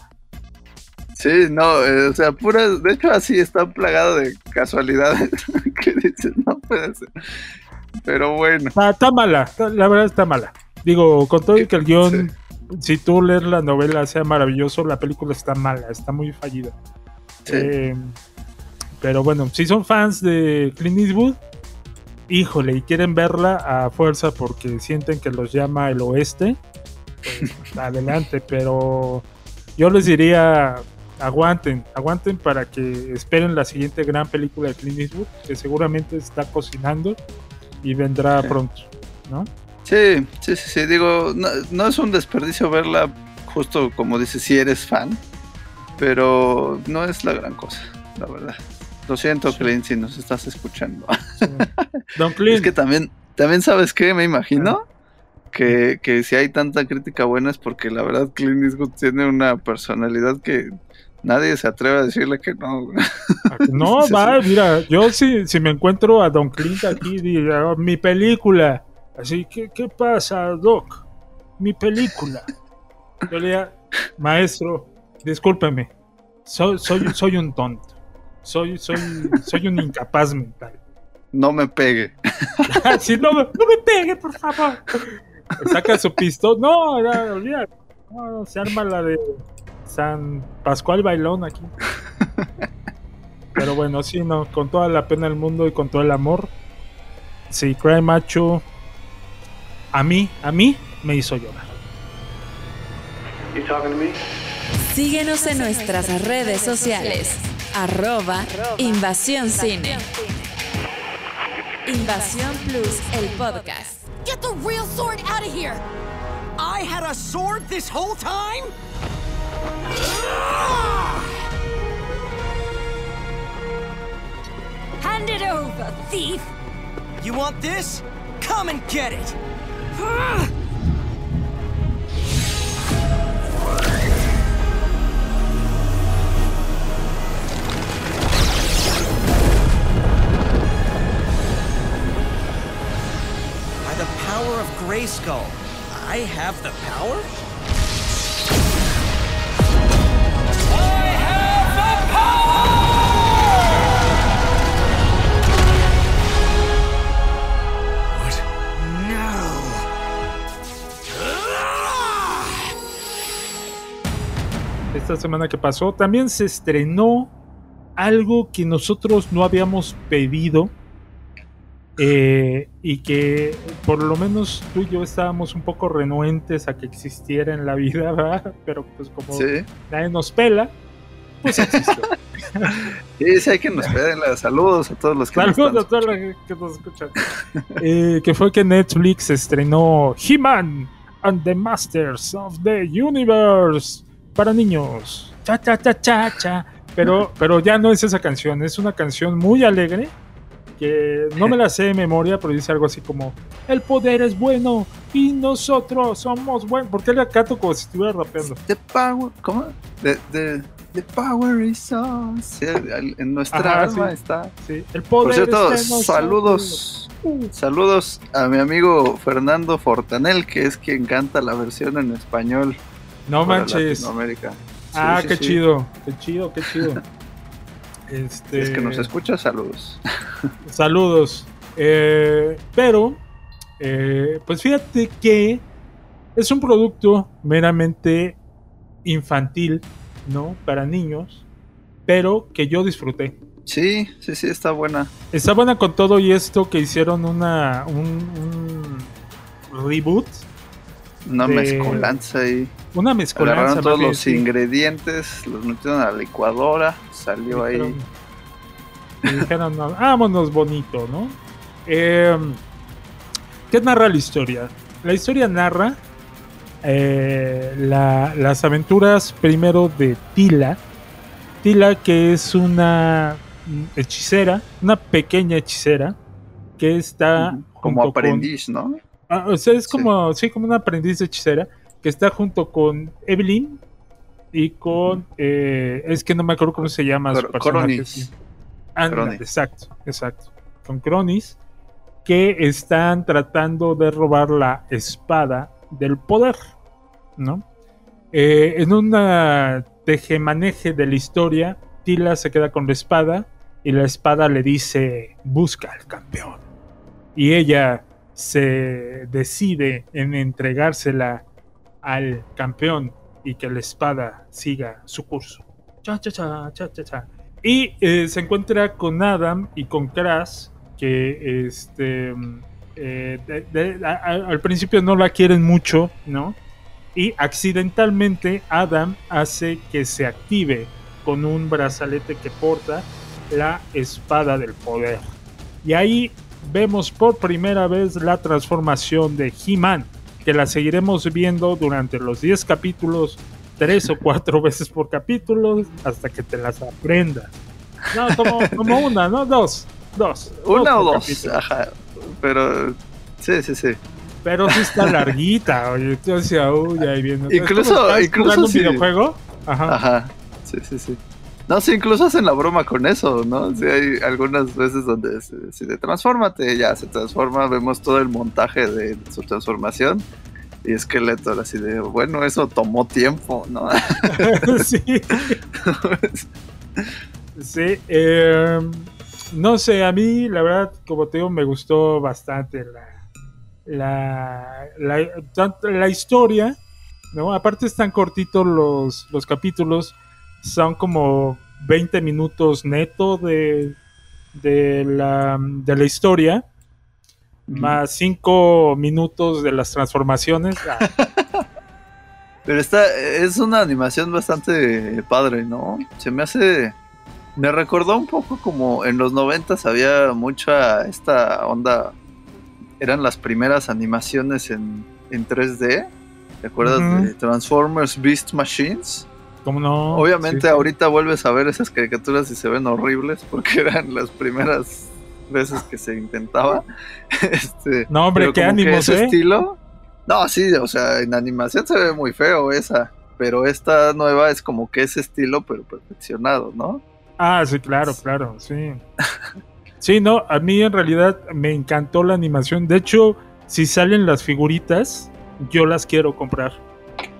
Sí, no, eh, o sea, puras, de hecho así está plagado de casualidades que dices, no puede ser. Pero bueno, Está, está mala, está- la verdad está mala. Digo, con todo y que el guion, si tú lees la novela sea maravilloso, la película está mala, está muy fallida. sí. Eh, pero bueno, si son fans de Clint Eastwood, híjole, y quieren verla a fuerza porque sienten que los llama el oeste, pues adelante, pero yo les diría, aguanten, aguanten para que esperen la siguiente gran película de Clint Eastwood, que seguramente está cocinando y vendrá Sí. pronto, ¿no? Sí, sí, sí, sí, digo, no, no es un desperdicio verla, justo como dices, si eres fan, pero no es la gran cosa, la verdad. Lo siento, Sí. Clint, si nos estás escuchando. Sí. Don Clint, Es que también, también sabes qué, me imagino que, que si hay tanta crítica buena es porque la verdad Clint Eastwood tiene una personalidad que nadie se atreve a decirle que no. No, Sí, va, mira, yo si, si me encuentro a Don Clint aquí, "Oh, mi película. Así que, ¿qué pasa, Doc? Mi película. Yo le maestro, discúlpeme, soy, soy, soy un tonto. Soy, soy, soy un incapaz mental. No me pegue. Si no, me- no me pegue, por favor. Saca su pistola. No, olvídate. No, se arma la de San Pascual Bailón aquí. Pero bueno, sí, no, con toda la pena del mundo y con todo el amor. Sí, Cry Macho. A mí, a mí me hizo llorar. Síguenos en nuestras redes sociales. Arroba Invasión Cine. Invasión Plus, el podcast. Get the real sword out of here! I had a sword this whole time? Hand it over, thief! You want this? Come and get it! By the power I have the power? Esta semana que pasó, también se estrenó algo que nosotros no habíamos pedido eh, y que por lo menos tú y yo estábamos un poco renuentes a que existiera en la vida, ¿verdad? Pero pues como Sí. nadie nos pela, pues existió. Sí, sí, hay que nos piden saludos a todos los que nos Saludos están a todos los que nos escuchan. Eh, que fue que Netflix estrenó He-Man and the Masters of the Universe para niños. Cha cha cha cha cha. Pero, pero ya no es esa canción, es una canción muy alegre que no me la sé de memoria, pero dice algo así como el poder es bueno y nosotros somos buenos. ¿Por qué le acato como si estuviera rapeando? The power, ¿cómo? The, the, the power is on. Sí, en nuestra Ajá, alma sí. está. Sí, el poder Por cierto, en nosotros. saludos. Saludos a mi amigo Fernando Fortanel, que es quien canta la versión en español. No manches. Latinoamérica. Sí, Ah, sí, qué sí. chido, qué chido, qué chido. Este, Es que nos escucha, saludos. Saludos. Eh, pero, eh, pues fíjate que es un producto meramente infantil, ¿no? Para niños, pero que yo disfruté. Sí, sí, sí, está buena. Está buena con todo y esto que hicieron una, un, un reboot, Una De- mezcolanza ahí. una mezcolanza. Agarraron todos bien, los sí. ingredientes, los metieron a la licuadora, salió ahí. Dijeron- y dijeron, "No, vámonos bonito, ¿no? Eh, ¿Qué narra la historia? La historia narra eh, la- las aventuras primero de Tila. Tila que es una hechicera, una pequeña hechicera que está Como con- aprendiz, ¿no? Ah, o sea, es como, sí, como una aprendiz de hechicera que está junto con Evelyn y con. eh, es que no me acuerdo cómo se llama su personaje. Cronis. Cronis. exacto, exacto. Con Cronis, que están tratando de robar la espada del poder, ¿no? Eh, en una tejemaneje de la historia, Tila se queda con la espada y la espada le dice: Busca al campeón y ella se decide en entregársela al campeón y que la espada siga su curso. Cha, cha, cha, cha, cha, cha. Y eh, se encuentra con Adam y con Crash, que este, mm, eh, al principio no la quieren mucho, ¿no? Y accidentalmente Adam hace que se active con un brazalete que porta la espada del poder. Y ahí vemos por primera vez la transformación de He-Man, que la seguiremos viendo durante los 10 capítulos, tres o cuatro veces por capítulo, hasta que te las aprendas. No, como, como una, ¿no? Dos. Dos. Una o por dos, capítulo. ajá. Pero sí, sí, sí. Pero sí está larguita, oye. Yo decía, uy, ahí viene. Incluso- incluso un si- videojuego. Ajá. Ajá. Sí, sí, sí. No, sí, incluso hacen la broma con eso, ¿no? Sí, hay algunas veces donde se, si te ya se transforma, vemos todo el montaje de su transformación. Y Skeletor así de, bueno, eso tomó tiempo, ¿no? sí. Sí, eh, no sé, a mí la verdad, como te digo, me gustó bastante la, la, la historia, ¿no? Aparte están cortitos los, los capítulos, son como 20 minutos neto de, de, la, de la historia, más 5 minutos de las transformaciones. Ah, Pero esta es una animación bastante padre, ¿no? Se me hace. Me recordó un poco como en los noventas había mucha esta onda. Eran las primeras animaciones en, en 3D. ¿Te acuerdas de Transformers Beast Machines? ¿Cómo no? Obviamente Sí, ahorita vuelves a ver esas caricaturas y se ven horribles porque eran las primeras veces que se intentaba. Este, No, hombre, qué ánimos, ese ¿eh? estilo. No, sí, o sea, en animación se ve muy feo esa. Pero esta nueva es como que ese estilo, pero perfeccionado, ¿no? Ah, sí, claro, claro, sí. Sí, no, a mí en realidad me encantó la animación. De hecho, si salen las figuritas, yo las quiero comprar.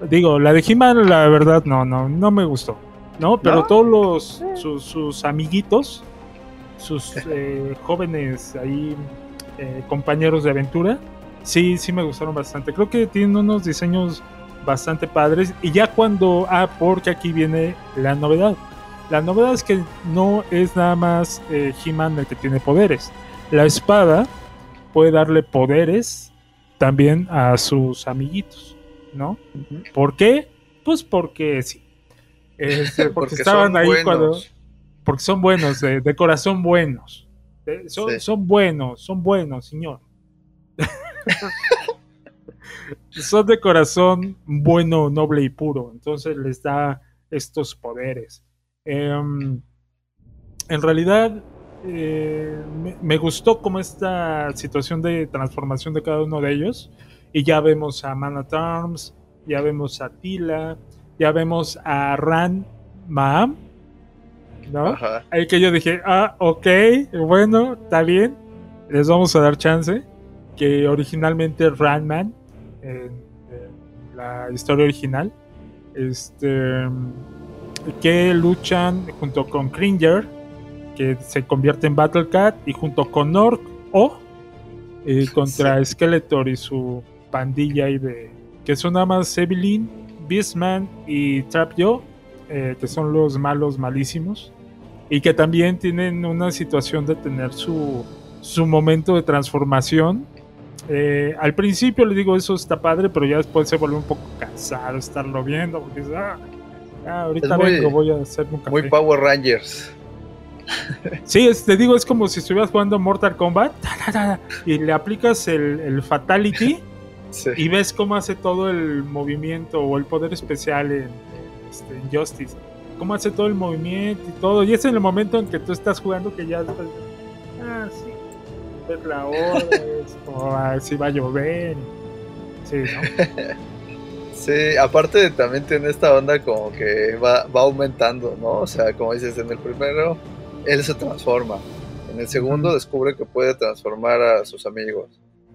Digo, la de He-Man, la verdad, no, no, no me gustó. ¿No? Pero ¿No? todos los sus, sus amiguitos, sus eh, jóvenes ahí eh, compañeros de aventura, sí, sí me gustaron bastante. Creo que tienen unos diseños bastante padres. Y ya cuando. Ah, porque aquí viene la novedad. La novedad es que no es nada más eh, He-Man el que tiene poderes. La espada puede darle poderes también a sus amiguitos, ¿no? ¿Por qué? Pues porque sí. Este, porque, Porque estaban ahí buenos. cuando. Porque son buenos, de, de corazón buenos. De- son, Sí. son buenos, son buenos, señor. son de corazón bueno, noble y puro. Entonces les da estos poderes. Em, en realidad, eh, me, me gustó como esta situación de transformación de cada uno de ellos. Y ya vemos a Man at Arms, ya vemos a Tila, ya vemos a Ran Maam. ¿No? Ajá. Ahí que yo dije, ah, ok, bueno, está bien, les vamos a dar chance. Que originalmente Ranman, en, en la historia original, este, que luchan junto con Cringer, que se convierte en Battle Cat, y junto con Orc O, eh, contra Skeletor y su pandilla ahí de. que son nada más Evelyn, Beastman y Trapjaw, eh, que son los malos malísimos y que también tienen una situación de tener su, su momento de transformación. Eh, al principio le digo eso está padre, pero ya después se vuelve un poco cansado estarlo viendo, porque ah, ah, ahorita muy- vengo, voy a hacerme un café. Muy Power Rangers. Sí, es- te digo, es como si estuvieras jugando Mortal Kombat y le aplicas el, el Fatality Sí. y ves cómo hace todo el movimiento o el poder especial en, este, en Justice. Cómo hace todo el movimiento y todo. Y es en el momento en que tú estás jugando que ya después, ah, sí, ves la hora, es como, ah, si va a llover. Sí, ¿no? Sí, aparte también tiene esta onda como que va, va aumentando, ¿no? O sea, como dices, en el primero él se transforma. En el segundo descubre que puede transformar a sus amigos.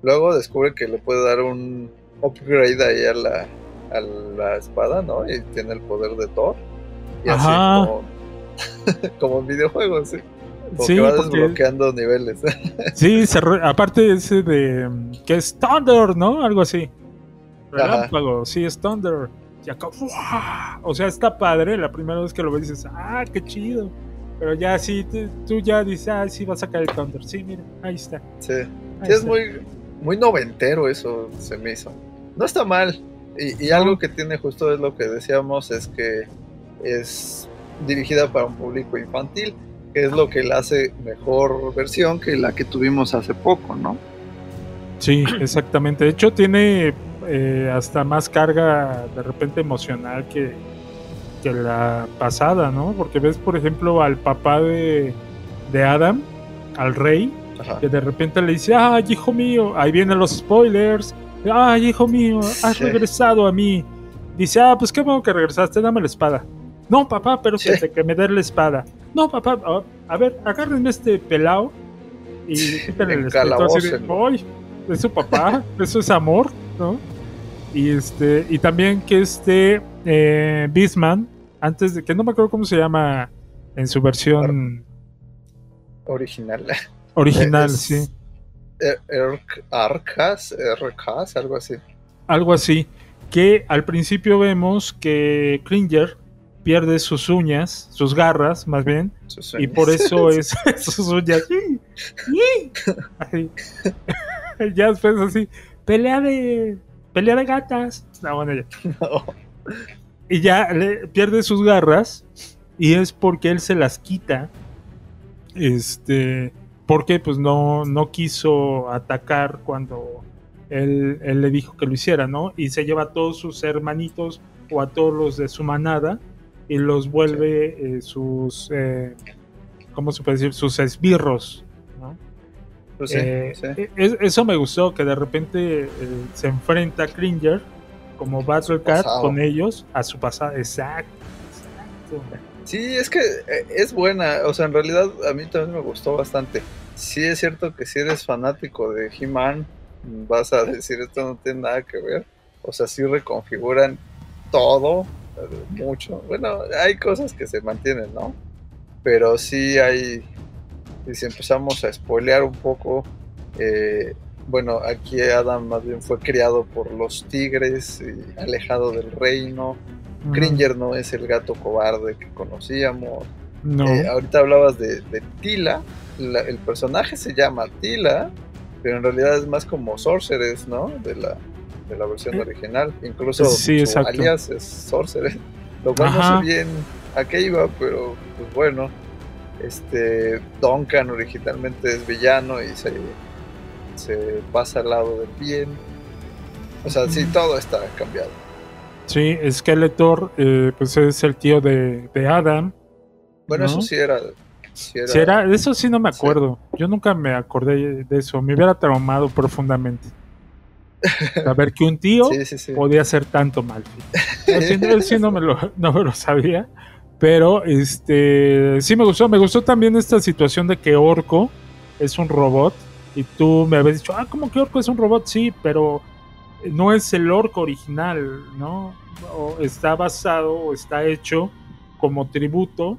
Luego descubre que le puede dar un upgrade ahí a la, a la espada, ¿no? Y tiene el poder de Thor. Y Ajá. así como, como en videojuegos, sí. Como Sí, que va porque- desbloqueando niveles. Sí, se re- aparte ese de que es Thunder, ¿no? Algo así. Relámpago, sí, es Thunder. Y acá, o sea, está padre. La primera vez que lo ves dices, ah, qué chido. Pero ya sí, tú, ya dices, ah, sí, va a sacar el Thunder. Sí, mira, ahí está. sí. ahí Sí, es muy, muy noventero eso, se me hizo. No está mal. Y, y algo que tiene justo es lo que decíamos, es que es dirigida para un público infantil, que es lo que la hace mejor versión que la que tuvimos hace poco, ¿no? Sí, exactamente. De hecho, tiene eh, hasta más carga de repente emocional que, que la pasada, ¿no? Porque ves, por ejemplo, al papá de, de Adam, al rey, Ajá. que de repente le dice, ay, hijo mío, ahí vienen los spoilers, ay, hijo mío, has Sí. regresado a mí. Dice, ah, pues qué bueno que regresaste, dame la espada. No, papá, pero Sí. que, que me dé la espada. No, papá, a, a ver, agárrenme este pelao y quítale el escrito así de, Encalabócenlo. "Ay, es su papá, eso es amor, ¿no? Y este, y también que este eh, Beastman, antes de que no me acuerdo cómo se llama en su versión Original. original, Es- sí. Erk- Arcas, Arcas, algo así. algo así, que al principio vemos que Cringer pierde sus uñas, sus garras más bien, Sus y por eso es sus uñas. Así. ya después así, pelea de pelea de gatas. No, bueno, ya. No. Y ya le pierde sus garras y es porque él se las quita. Este, porque pues no, no quiso atacar cuando él, él le dijo que lo hiciera, ¿no? Y se lleva a todos sus hermanitos o a todos los de su manada y los vuelve eh, sus, eh, ¿cómo se puede decir? Sus esbirros, ¿no? Pues sí, Eh, sí. e- es- eso me gustó, que de repente eh, se enfrenta a Cringer como Battle Cat con ellos a su pasado. Exacto, exacto. Sí, es que eh, es buena, o sea, en realidad a mí también me gustó bastante. Sí es cierto que si eres fanático de He-Man, vas a decir esto no tiene nada que ver, O sea, sí reconfiguran todo, eh, mucho. Bueno, hay cosas que se mantienen, ¿no? Pero sí hay, y si empezamos a spoilear un poco, eh, bueno, aquí Adam más bien fue criado por los tigres, y alejado del reino. Ujú. Cringer no es el gato cobarde que conocíamos. No. Eh, ahorita hablabas de, de Tila. La- el personaje se llama Tila, pero en realidad es más como Sorceress, ¿no? De la, de la versión Eh, original. Incluso sí, su alias es Sorceress. Lo cual Ajá. no sé bien a qué iba, pero pues bueno. Este Duncan originalmente es villano y se, se pasa al lado del bien. O sea, sí, todo está cambiado. Sí, Skeletor, eh, pues es el tío de, de Adam. Bueno, ¿No? eso sí era. Era, Si era, de eso sí no me Sí. acuerdo. Yo nunca me acordé de eso. Me hubiera traumado profundamente. Saber que un tío sí, sí, podía ser tanto mal. Sí, él sí no me lo, no me lo sabía. Pero este sí me gustó. Me gustó también esta situación de que Orco es un robot. Y tú me habías dicho, ah, ¿cómo que Orco es un robot? Sí, pero no es el Orco original, ¿no? O está basado o está hecho como tributo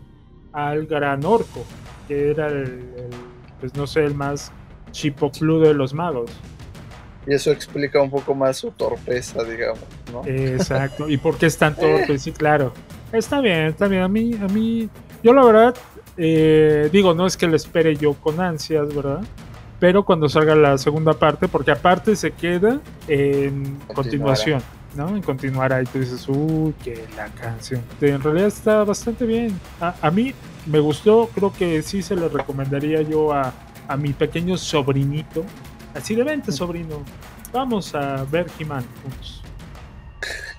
al gran Orco, que era el, el, pues no sé, el más chipocludo de los magos. Y eso explica un poco más su torpeza, digamos, ¿no? Exacto. ¿Y por qué es tan torpe? Sí, claro. Está bien, está bien. A mí, a mí, yo la verdad, eh, digo, no es que lo espere yo con ansias, ¿verdad? Pero cuando salga la segunda parte, porque aparte se queda en Continuará. continuación, ¿no? En continuar ahí tú dices, uy, que la canción. En realidad está bastante bien. A, mí me gustó, creo que sí se lo recomendaría yo a, a mi pequeño sobrinito. Así de vente, sobrino. Vamos a ver He-Man juntos.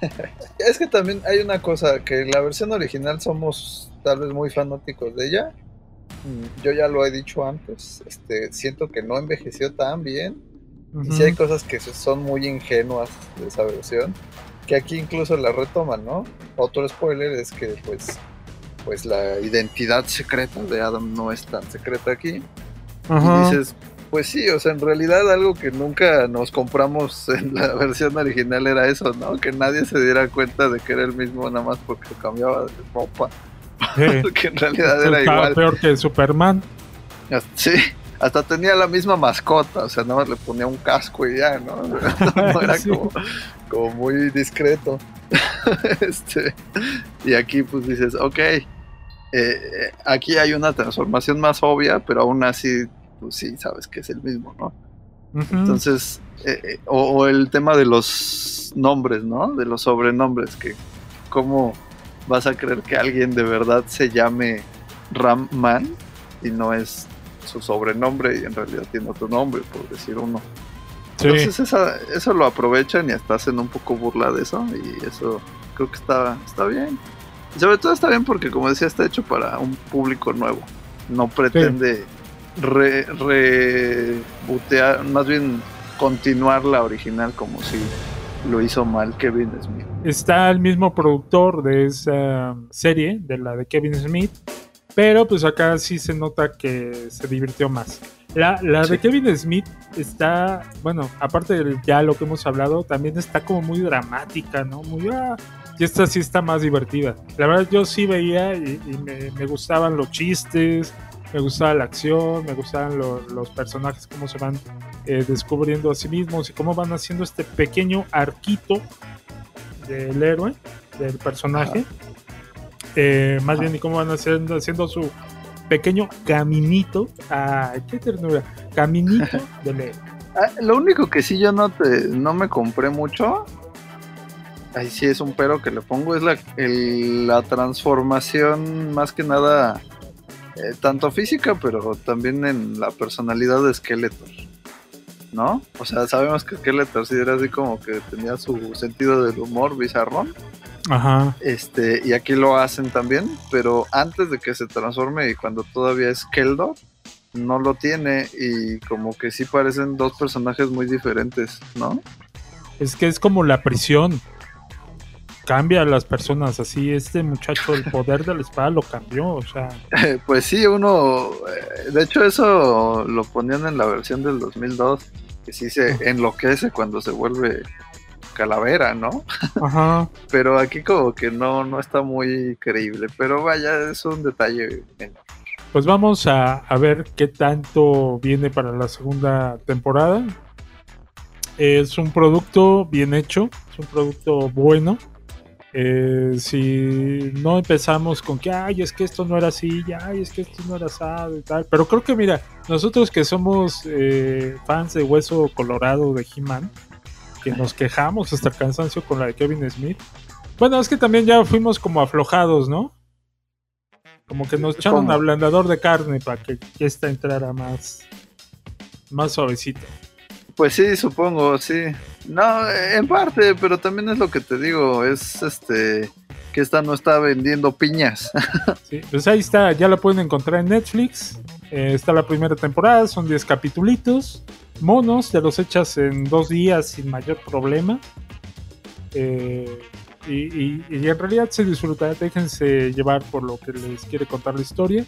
Es que también hay una cosa, que la versión original somos tal vez muy fanáticos de ella. Mm, Yo ya lo he dicho antes, este, siento que no envejeció tan bien. Y sí hay cosas que son muy ingenuas de esa versión, que aquí incluso la retoman, ¿no? Otro spoiler es que pues, pues la identidad secreta de Adam no es tan secreta aquí. Ajá. Y dices, pues sí, o sea, en realidad algo que nunca nos compramos en la versión original era eso, ¿no? Que nadie se diera cuenta de que era el mismo nada más porque cambiaba de ropa. Sí. Porque en realidad era Estaba igual. peor que Superman. Hasta- Sí, hasta tenía la misma mascota, o sea, nada más le ponía un casco y ya, ¿no? No era Sí. como, como muy discreto. este, y aquí pues dices, ok, eh, eh, aquí hay una transformación más obvia, pero aún así, pues sí, sabes que es el mismo, ¿no? Entonces, eh, o, o el tema de los nombres, ¿no? De los sobrenombres, que cómo vas a creer que alguien de verdad se llame Ramman y no es su sobrenombre y en realidad tiene otro nombre, por decir uno. Sí. Entonces esa- eso lo aprovechan y hasta hacen un poco burla de eso y eso creo que está, está bien. Y sobre todo está bien porque como decía está hecho para un público nuevo. No pretende re, rebootear, más bien continuar la original como si lo hizo mal Kevin Smith. Está el mismo productor de esa serie, de la de Kevin Smith, pero pues acá sí se nota que se divirtió más. La, la de. Kevin Smith está, bueno, aparte de ya lo que hemos hablado, también está como muy dramática, ¿no? Muy, ah, y esta sí está más divertida. La verdad yo sí veía y, y me, me gustaban los chistes, me gustaba la acción, me gustaban lo- los personajes, cómo se van eh, descubriendo a sí mismos y cómo van haciendo este pequeño arquito del héroe, del personaje. Eh, más bien, y cómo van haciendo, haciendo su pequeño caminito. ¡Ay, qué ternura! Caminito del héroe. Ah, lo único que sí yo no te no me compré mucho, ahí sí es un pero que le pongo, es la, la transformación más que nada, eh, tanto física, pero también en la personalidad de Skeletor. ¿No? O sea, sabemos que Skeletor sí era así como que tenía su sentido del humor bizarrón. Ajá. Este, y aquí lo hacen también, pero antes de que se transforme y cuando todavía es Keldor, no lo tiene y como que sí parecen dos personajes muy diferentes, ¿no? Es que es como la prisión. Cambia a las personas así. Este muchacho, el poder de la espada lo cambió. O sea, pues sí, uno, eh, de hecho eso lo ponían en la versión del 2002, que sí se enloquece cuando se vuelve calavera, ¿no? Ajá. Pero aquí como que no, no está muy creíble. Pero vaya, es un detalle. menor. Pues vamos a, a ver qué tanto viene para la segunda temporada. Es un producto bien hecho, es un producto bueno. Eh, si no empezamos con que, ay, es que esto no era así, ya, ay, es que esto no era asado y tal. Pero creo que, mira, nosotros que somos eh, fans de Hueso Colorado de He-Man, que nos quejamos hasta el cansancio con la de Kevin Smith. Bueno, es que también ya fuimos como aflojados, ¿no? Como que nos echaron ablandador de carne para que esta entrara más, más suavecito. Pues sí, supongo, sí. No, en parte, pero también es lo que te digo, es este que esta no está vendiendo piñas. Sí, pues ahí está, ya la pueden encontrar en Netflix. Eh, está la primera temporada, son 10 capitulitos. Monos, te los echas en dos días sin mayor problema. Eh, y en realidad se disfruta, déjense llevar por lo que les quiere contar la historia.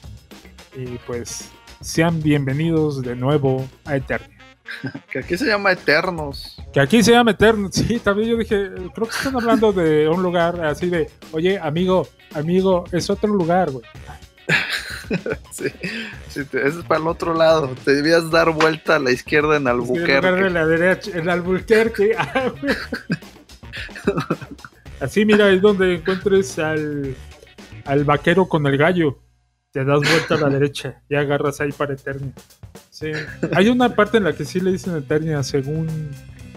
Y pues sean bienvenidos de nuevo a Eternia. que aquí se llama Eternos. Que aquí se llama Eterno. Sí, también yo dije, creo que están hablando de un lugar así de, oye, amigo, amigo, es otro lugar, güey. Sí, sí, te- es para el otro lado. Te debías dar vuelta a la izquierda en Sí, en Albuquerque. la derecha, en Albuquerque. Ah. Así, mira, es donde encuentres al, al vaquero con el gallo. Te das vuelta a la derecha y agarras ahí para Eternia. Sí. Hay una parte en la que sí le dicen Eternia, según,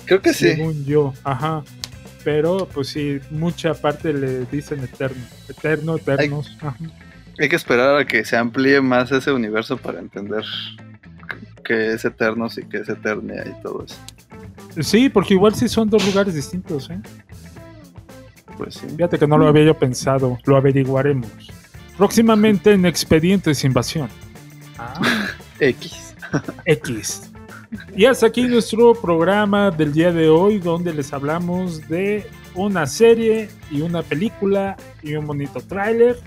Creo que sí. según yo. Ajá. Pero, pues sí, mucha parte le dicen Eterno. Eterno, Eternos. Ajá. Hay que esperar a que se amplíe más ese universo para entender que es Eternos y que es Eternia y todo eso. Sí, porque igual sí son dos lugares distintos, ¿eh? Pues sí. Fíjate que no lo había yo pensado, lo averiguaremos. Próximamente en Expedientes Invasión. X. X. Y hasta aquí nuestro programa del día de hoy, donde les hablamos de una serie y una película y un bonito tráiler.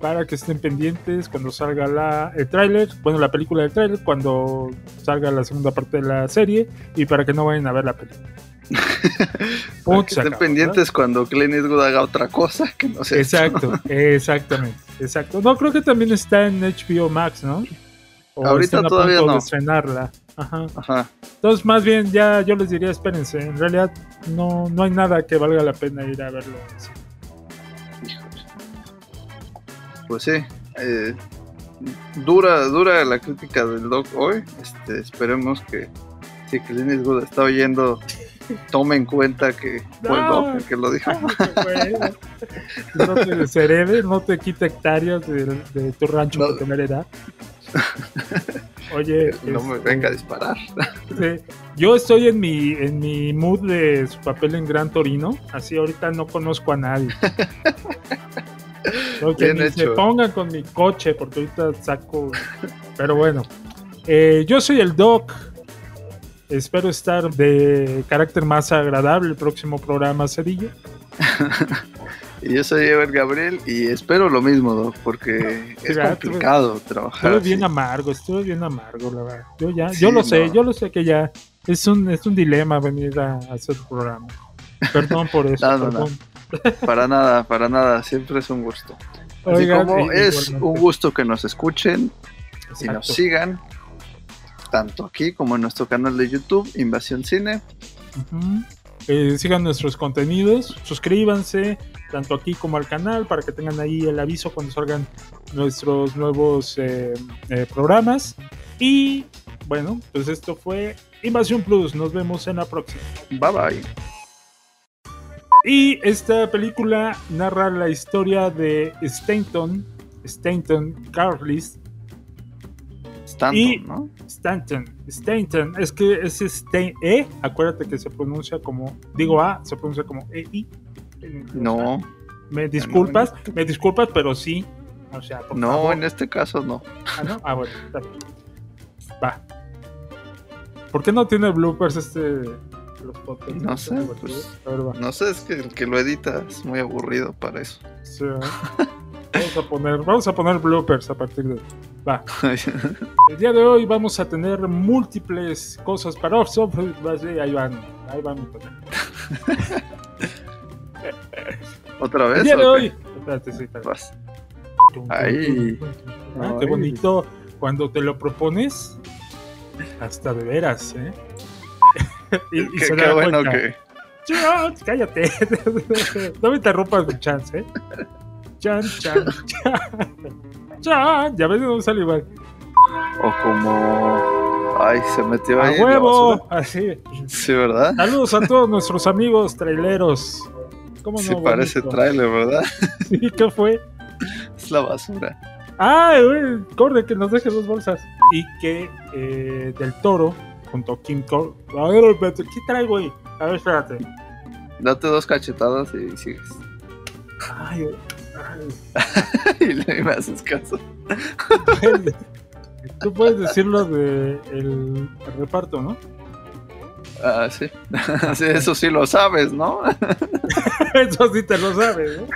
Para que estén pendientes cuando salga la, el tráiler, bueno, la película del tráiler, cuando salga la segunda parte de la serie, y para que no vayan a ver la película. Punto, que estén pendientes cuando Clint Eastwood haga otra cosa que no sé. Exacto, exactamente, exacto. No, creo que también está en HBO Max, ¿no? O Ahorita a todavía punto no. de estrenarla. Ajá. Ajá. Entonces, más bien, ya yo les diría, espérense. En realidad, no, no hay nada que valga la pena ir a verlo. así. Pues sí. eh, dura, dura la crítica del Doc hoy. Este, esperemos que si Clint Eastwood está oyendo, tome en cuenta que fue el No. Doc el que lo dijo. Bueno, no te desherede, no te quita hectáreas de, de tu rancho No. que te va a heredar. Oye, No me este, venga a disparar. Sí. Yo estoy en mi, en mi mood de su papel en Gran Torino. Así ahorita no conozco a nadie. Que Bien ni se pongan con mi coche porque ahorita saco. Pero bueno. Eh, yo soy el Doc. Espero estar de carácter más agradable el próximo programa, Cerillo. Y yo soy Ever Gabriel y espero lo mismo, Doc, porque es complicado trabajar. Estuve así. bien amargo, estuve bien amargo, la verdad. Yo ya, Sí, yo lo sé, yo lo sé que ya es un, es un dilema venir a, a hacer el programa. Perdón por eso, No, no, no. perdón. Para nada, para nada, siempre es un gusto. Así Oigan, como es igualmente. un gusto que nos escuchen y Exacto. nos sigan, tanto aquí como en nuestro canal de YouTube, Invasión Cine. Eh, sigan nuestros contenidos, suscríbanse tanto aquí como al canal para que tengan ahí el aviso cuando salgan nuestros nuevos eh, eh, programas. Y bueno, pues esto fue Invasión Plus. Nos vemos en la próxima. Bye bye. Y esta película narra la historia de Stanton, Stanton Carlisle, Stanton, Y- ¿no? Stanton, Stanton, es que es Stan, E, acuérdate que se pronuncia como, digo A, se pronuncia como EI. No, Me disculpas, me disculpas, pero sí. O sea, por no, favor. en este caso no. Ah, ¿no? Ah, bueno, está bien. Va. ¿Por qué no tiene bloopers este los podcasts? No sé, pues, ver. No sé, es que el que lo edita es muy aburrido para eso. Sí, ¿verdad? vamos a poner, vamos a poner bloopers a partir de. Va. El día de hoy vamos a tener múltiples cosas para offsoft. Ahí van, ahí van. ¿Otra El vez? día de hoy. Espérate, sí, espérate. Ahí. Ah, qué bonito. Cuando te lo propones, hasta de veras, ¿eh? y, y Qué, qué bueno cuenta. que. Cállate. no me interrumpas mi chance, ¿eh? Chan, chan, chan. Chan. Ya ves, no sale igual. O como. Ay, se metió ¡A ahí. la huevo! Así. Sí, ¿verdad? Saludos a todos nuestros amigos traileros. ¿Cómo no? Sí, parece bonito? tráiler, ¿verdad? Sí, ¿qué fue? Es la basura. ¡Ay, güey! Corre, que nos deje dos bolsas. Y que eh, Del Toro, junto a Kim Cor... A ver, ¿qué traigo, güey? A ver, espérate. Date dos cachetadas y sigues. Ay, y le me haces caso. Tú puedes decirlo de el, reparto, ¿no? Ah, sí. sí. Eso sí lo sabes, ¿no? Eso sí te lo sabes, ¿no?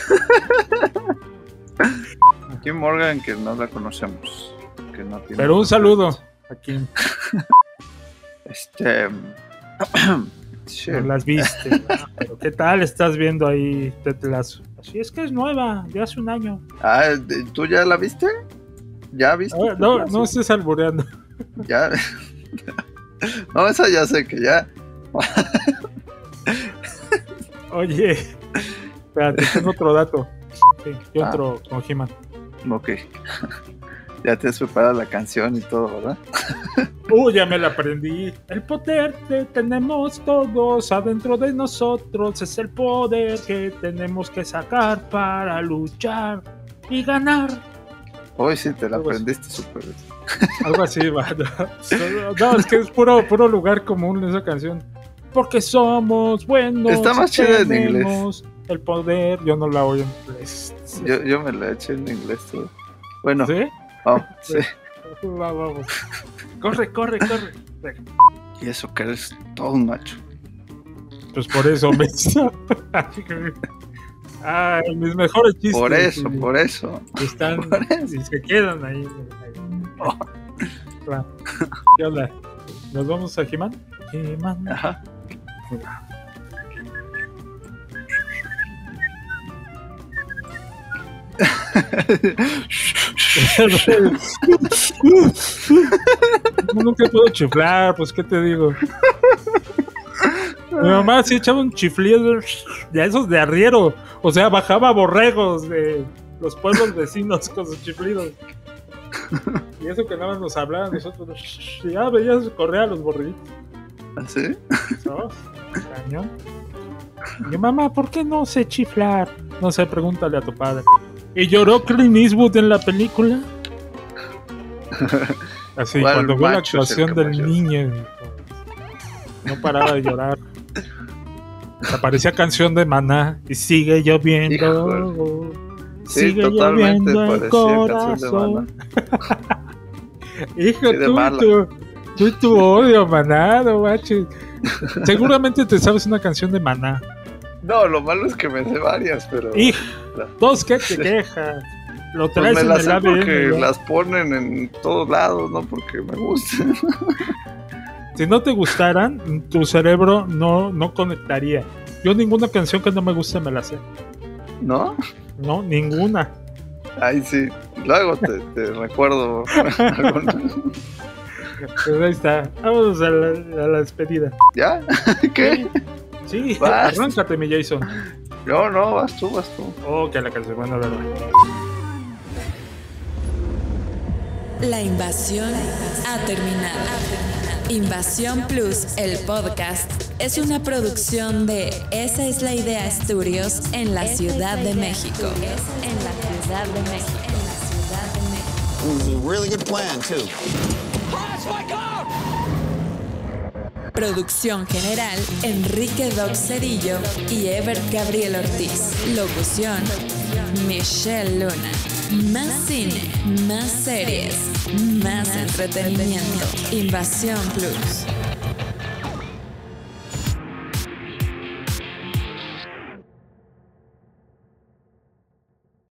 Kim Morgan, que no la conocemos. Que no tiene. Pero un saludo a Kim. Este. sí. No las viste. Pero ¿qué tal estás viendo ahí Ted Lasso? Así es que es nueva, de hace un año. Ah, ¿de- ¿tú ya la viste? ¿Ya viste? Ah, no, no estés albureando. Ya. no, esa ya sé que ya. Oye, espérate, tengo otro dato. Sí, Ah. otro con He-Man. Ok. Ya te has preparado la canción y todo, ¿verdad? Uh, ya me la aprendí. El poder que tenemos todos adentro de nosotros es el poder que tenemos que sacar para luchar y ganar. Hoy sí te la Algo aprendiste súper. Algo así, va. No, no, es que es puro, puro lugar común esa canción. Porque somos buenos. Está más chida en inglés. El poder, yo no la oigo en inglés. Yo, yo me la eché en inglés todo. Bueno, ¿Sí? Oh, sí. Va, vamos. Corre, corre, corre. Y eso que eres todo un macho. Pues por eso me. Ay, mis mejores chistes. Por eso, sí, por eso. Están por eso. y se quedan ahí. Va. ¿Qué onda? ¿Nos vamos a He-Man? He-Man. Ajá. Nunca puedo chiflar, pues qué te digo. Mi mamá sí echaba un chiflido de esos de arriero. O sea, bajaba borregos de los pueblos vecinos con sus chiflidos. Y eso que nada más nos hablaba nosotros. Y ya veías correr a los borreguitos. ¿Así? ¿no? Cañón. Mi mamá, ¿por qué no sé chiflar? No sé, pregúntale a tu padre. ¿Y lloró Clint Eastwood en la película? Así, ¿Cuál cuando vio la actuación del niño. No paraba de llorar. Aparecía canción de Maná y sigue lloviendo. Sí, sigue totalmente lloviendo el de corazón. Hijo, Sí, de tú, tú y tu odio, Maná, no manches. Seguramente te sabes una canción de Maná. No, lo malo es que me sé varias, pero. La- dos que te quejas. Lo Pues traes me en las el sé ADN. porque ¿no? las ponen en todos lados, no porque me gustan. Si no te gustaran, tu cerebro no, no conectaría. Yo ninguna canción que no me guste me la sé. ¿No? No, ninguna. Ay, sí. Luego te, te recuerdo. alguna. Pues ahí está. Vamos a la, a la despedida. ¿Ya? ¿Qué? Sí, Vas. arráncate, mi Jason. No, no, vas tú, vas tú. Oh, que la canción. Bueno, a ver, va. La invasión ha terminado. Invasión Plus, el podcast, es una producción de Esa es la idea Studios en la Ciudad de México. En la Ciudad de México. En la Ciudad de México. It was a really good plan, too. Producción general, Enrique Doc Cedillo y Ebert Gabriel Ortiz. Locución, Michelle Luna. Más cine, más series, más entretenimiento. Invasión Plus.